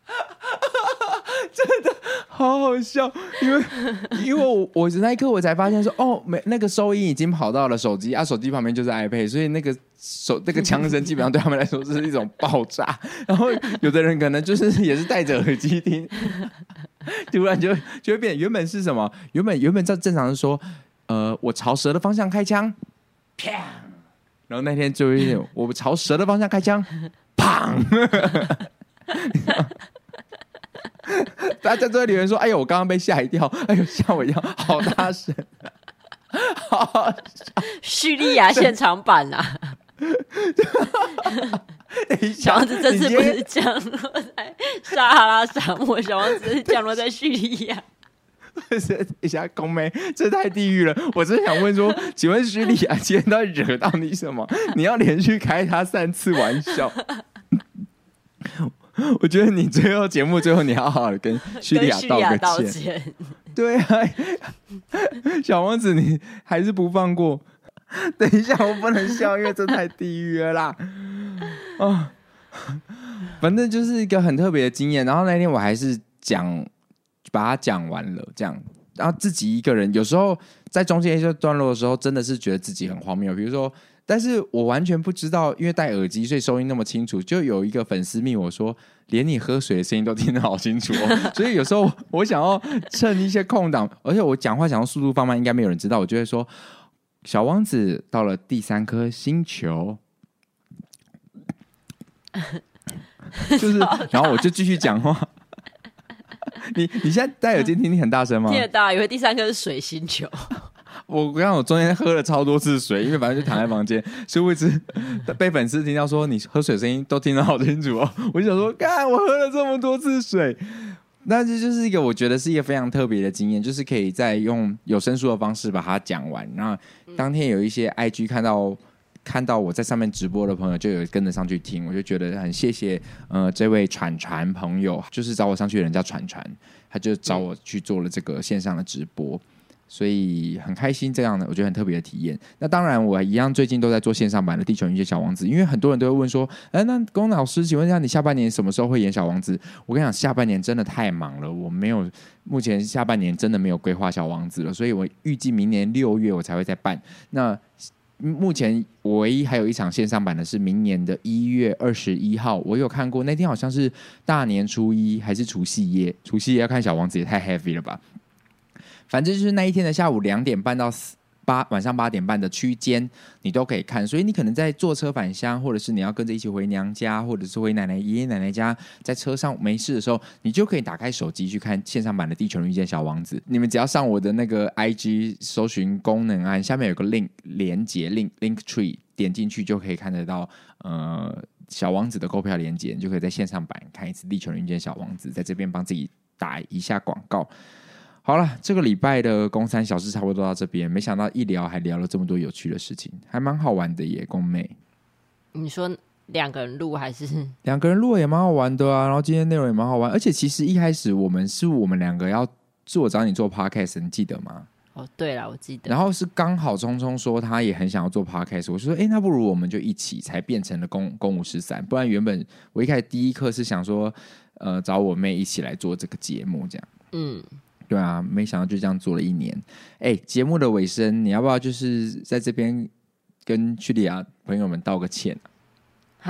Speaker 2: 真的好好笑，因为因为我我那一刻我才发现说哦，没那个收音已经跑到了手机啊，手机旁边就是 iPad，所以那个手那个枪声基本上对他们来说是一种爆炸。然后有的人可能就是也是戴着耳机听，突然就就会变，原本是什么？原本原本在正常的说，呃，我朝蛇的方向开枪，啪！然后那天就一点，我朝蛇的方向开枪，砰！大家都在留言说：“哎呦，我刚刚被吓一跳！哎呦，吓我一跳，好大声！”
Speaker 1: 好叙利亚现场版啊！小王子这次不是降落在撒哈拉沙漠，小王子降落在叙利亚。
Speaker 2: 等一下，公妹，这太地狱了！我真想问说，请问叙利亚今天到底惹到你什么？你要连续开他三次玩笑。我觉得你最后节目最后你要好好的跟叙利亚道个歉。道歉对啊，小王子，你还是不放过？等一下，我不能笑，因为这太地狱了啦！哦，反正就是一个很特别的经验。然后那天我还是讲。把它讲完了，这样，然后自己一个人，有时候在中间一些段落的时候，真的是觉得自己很荒谬。比如说，但是我完全不知道，因为戴耳机，所以收音那么清楚。就有一个粉丝密我说，连你喝水的声音都听得好清楚哦。所以有时候我想要趁一些空档，而且我讲话想要速度放慢，应该没有人知道。我就会说，小王子到了第三颗星球，就是，然后我就继续讲话。你你现在戴耳机听，你很大声吗？
Speaker 1: 听得到，以为第三个是水星球。
Speaker 2: 我刚刚我中间喝了超多次水，因为反正就躺在房间，殊不知被粉丝听到说你喝水声音都听得好清楚哦。我就想说，看我喝了这么多次水，那这就是一个我觉得是一个非常特别的经验，就是可以在用有声书的方式把它讲完。那当天有一些 IG 看到。看到我在上面直播的朋友，就有跟着上去听，我就觉得很谢谢。呃，这位传传朋友，就是找我上去的人叫传传，他就找我去做了这个线上的直播，所以很开心。这样的，我觉得很特别的体验。那当然，我一样最近都在做线上版的《地球遇见小王子》，因为很多人都会问说：“哎，那龚老师，请问一下，你下半年什么时候会演小王子？”我跟你讲，下半年真的太忙了，我没有，目前下半年真的没有规划小王子了，所以我预计明年六月我才会再办。那目前唯一还有一场线上版的是明年的一月二十一号，我有看过那天好像是大年初一还是除夕夜？除夕夜要看小王子也太 heavy 了吧！反正就是那一天的下午两点半到四。八晚上八点半的区间，你都可以看。所以你可能在坐车返乡，或者是你要跟着一起回娘家，或者是回奶奶、爷爷奶奶家，在车上没事的时候，你就可以打开手机去看线上版的《地球人遇见小王子》。你们只要上我的那个 IG 搜寻功能啊，下面有个 link 连接 link link tree，点进去就可以看得到呃小王子的购票连接，你就可以在线上版看一次《地球人遇见小王子》。在这边帮自己打一下广告。好了，这个礼拜的公三小事差不多到这边。没想到一聊还聊了这么多有趣的事情，还蛮好玩的耶，公妹。
Speaker 1: 你说两个人录还是
Speaker 2: 两个人录也蛮好玩的啊？然后今天内容也蛮好玩，而且其实一开始我们是我们两个要是我找你做 podcast，你记得吗？
Speaker 1: 哦，对了，我记得。
Speaker 2: 然后是刚好聪聪说他也很想要做 podcast，我说哎，那不如我们就一起，才变成了公公五十三。不然原本我一开始第一课是想说，呃，找我妹一起来做这个节目，这样。嗯。对啊，没想到就这样做了一年。哎，节目的尾声，你要不要就是在这边跟叙利亚朋友们道个歉啊？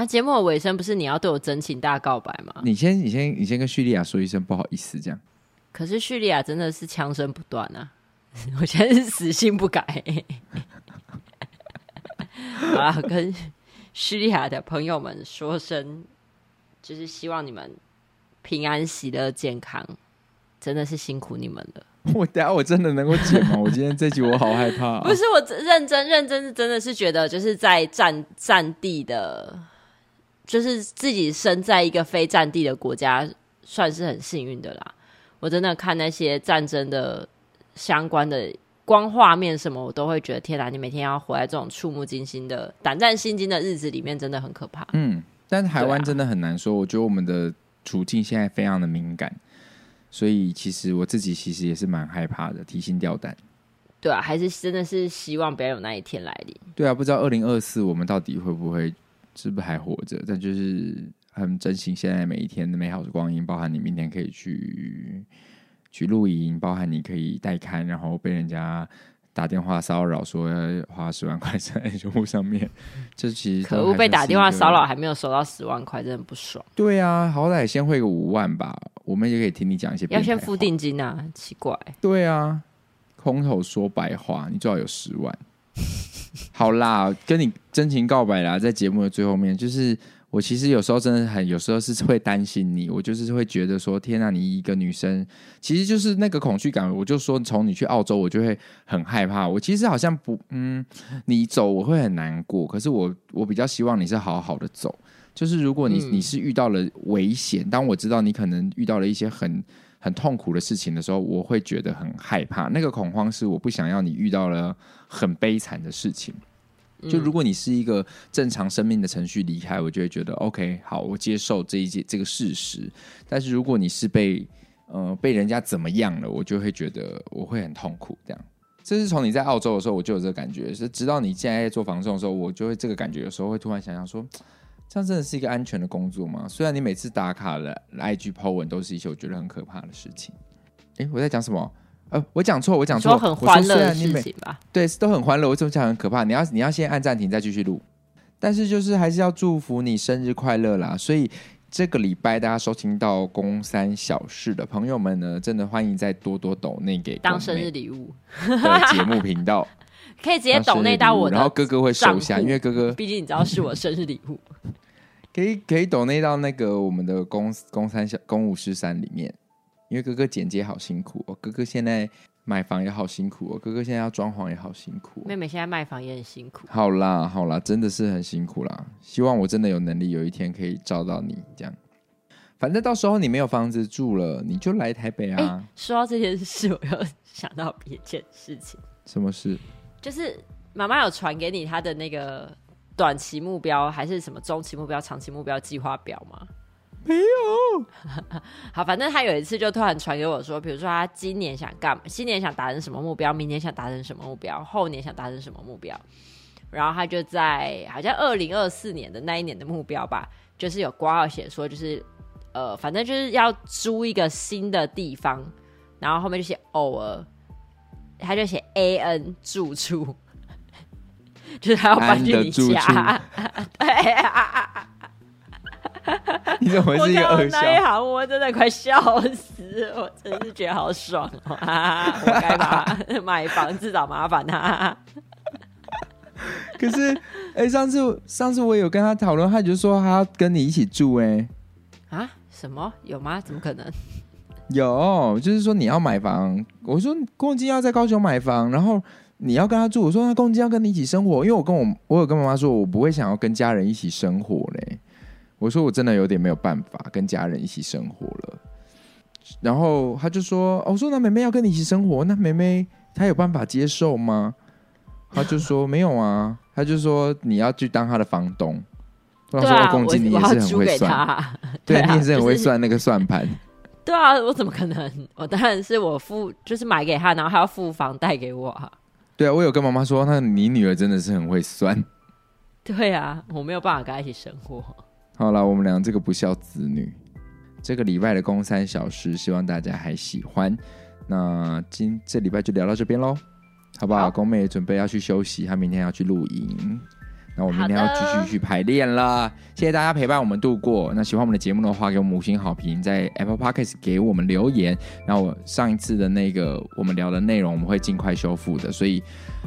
Speaker 1: 啊，节目的尾声不是你要对我真情大告白吗？
Speaker 2: 你先，你先，你先跟叙利亚说一声不好意思，这样。
Speaker 1: 可是叙利亚真的是枪声不断啊！我现在是死性不改。好啦，跟叙利亚的朋友们说声，就是希望你们平安、喜乐、健康。真的是辛苦你们了。
Speaker 2: 我等下我真的能够剪吗？我今天这集我好害怕啊。
Speaker 1: 不是我认真认真是真的是觉得就是在战战地的，就是自己身在一个非战地的国家，算是很幸运的啦。我真的看那些战争的相关的光画面什么，我都会觉得天哪！你每天要活在这种触目惊心的胆战心惊的日子里面，真的很可怕。
Speaker 2: 嗯，但是台湾真的很难说。我觉得我们的处境现在非常的敏感。所以其实我自己其实也是蛮害怕的，提心吊胆。
Speaker 1: 对啊，还是真的是希望不要有那一天来临。
Speaker 2: 对啊，不知道二零二四我们到底会不会是不是还活着？但就是很珍惜现在每一天的美好的光阴，包含你明天可以去去露营，包含你可以带看，然后被人家打电话骚扰说要花十万块在 胸部上面，这其实
Speaker 1: 可恶，被打电话骚扰还没有收到十万块，真的不爽。
Speaker 2: 对啊，好歹先汇个五万吧。我们也可以听你讲一些。
Speaker 1: 要先付定金啊，奇怪。
Speaker 2: 对啊，空口说白话，你最好有十万。好啦，跟你真情告白啦，在节目的最后面，就是我其实有时候真的很，有时候是会担心你，我就是会觉得说，天啊，你一个女生，其实就是那个恐惧感。我就说，从你去澳洲，我就会很害怕。我其实好像不，嗯，你走我会很难过，可是我我比较希望你是好好的走。就是如果你你是遇到了危险，嗯、当我知道你可能遇到了一些很很痛苦的事情的时候，我会觉得很害怕。那个恐慌是我不想要你遇到了很悲惨的事情。就如果你是一个正常生命的程序离开，我就会觉得 OK，好，我接受这一件这个事实。但是如果你是被呃被人家怎么样了，我就会觉得我会很痛苦。这样，这是从你在澳洲的时候我就有这个感觉，是直到你现在在做防送的时候，我就会这个感觉。有时候会突然想想说，这样真的是一个安全的工作吗？虽然你每次打卡的 IG po 文都是一些我觉得很可怕的事情。诶，我在讲什么？呃，我讲错，我讲错，
Speaker 1: 说很欢乐的事情吧？
Speaker 2: 对，都很欢乐。我怎么讲很可怕？你要你要先按暂停再继续录。但是就是还是要祝福你生日快乐啦！所以这个礼拜大家收听到公三小事的朋友们呢，真的欢迎再多多抖内给当生日礼物的节目频道，
Speaker 1: 可以直接抖内到我的，
Speaker 2: 然后哥哥会收下，因为哥哥
Speaker 1: 毕竟你知道是我生日礼物，
Speaker 2: 可以可以抖内到那个我们的公公三小公五十三里面。因为哥哥剪接好辛苦哦，哥哥现在买房也好辛苦哦，哥哥现在要装潢也好辛苦哦。
Speaker 1: 妹妹现在卖房也很辛苦。
Speaker 2: 好啦好啦，真的是很辛苦啦。希望我真的有能力，有一天可以找到你这样。反正到时候你没有房子住了，你就来台北啊。欸，
Speaker 1: 说到这件事，我又想到别件事情。
Speaker 2: 什么事？就是
Speaker 1: 妈妈有传给你她的那个短期目标，还是什么中期目标、长期目标计划表吗？
Speaker 2: 没有，
Speaker 1: 好，反正他有一次就突然传给我说，比如说他今年想干嘛，今年想达成什么目标，明年想达成什么目标，后年想达成什么目标，然后他就在好像二零二四年的那一年的目标吧，就是有挂号写说，就是呃，反正就是要租一个新的地方，然后后面就写偶尔，他就写 A N 住处，就是他要搬去你家，对啊。
Speaker 2: 你怎么会是一个二笑？
Speaker 1: 那一行我真的快笑死，我真是觉得好爽啊！我该把买房子找麻烦他。
Speaker 2: 可是，哎、欸，上次上次我有跟他讨论，他就说他要跟你一起住、欸。哎，
Speaker 1: 啊？什么？有吗？怎么可能？
Speaker 2: 有，就是说你要买房。我说公鸡要在高雄买房，然后你要跟他住。我说那公鸡要跟你一起生活，因为我跟我我有跟妈妈说，我不会想要跟家人一起生活嘞。我说我真的有点没有办法跟家人一起生活了，然后他就说：“哦我说那妹妹要跟你一起生活，那妹妹她有办法接受吗？”他就说：“没有啊。”他就说：“你要去当他的房东。”他说：“我公鸡你也是很会算，对，你也是很会算那个算盘。”
Speaker 1: 对啊，我怎么可能？我当然是我付，就是买给他，然后他要付房贷给我啊。
Speaker 2: 对啊，我有跟妈妈说，那你女儿真的是很会算。
Speaker 1: 对啊，我没有办法跟她一起生活。
Speaker 2: 好了，我们俩这个不孝子女，这个礼拜的公三小时，希望大家还喜欢。那今这礼拜就聊到这边喽，好不好？公妹准备要去休息，她明天要去露营。那我明天要继续去排练了，谢谢大家陪伴我们度过。那喜欢我们的节目的话，给我们五星好评，在 Apple Podcast 给我们留言。然后我上一次的那个我们聊的内容，我们会尽快修复的。所以，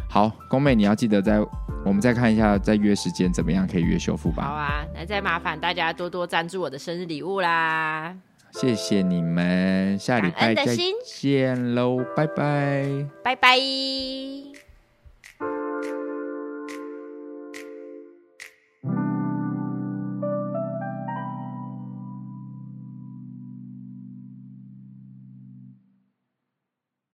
Speaker 2: 好，宫妹你要记得在我们再看一下，再约时间怎么样可以约修复吧。
Speaker 1: 好啊，那再麻烦大家多多赞助我的生日礼物啦。
Speaker 2: 谢谢你们，下礼拜再见喽，拜拜，
Speaker 1: 拜拜。Thank you.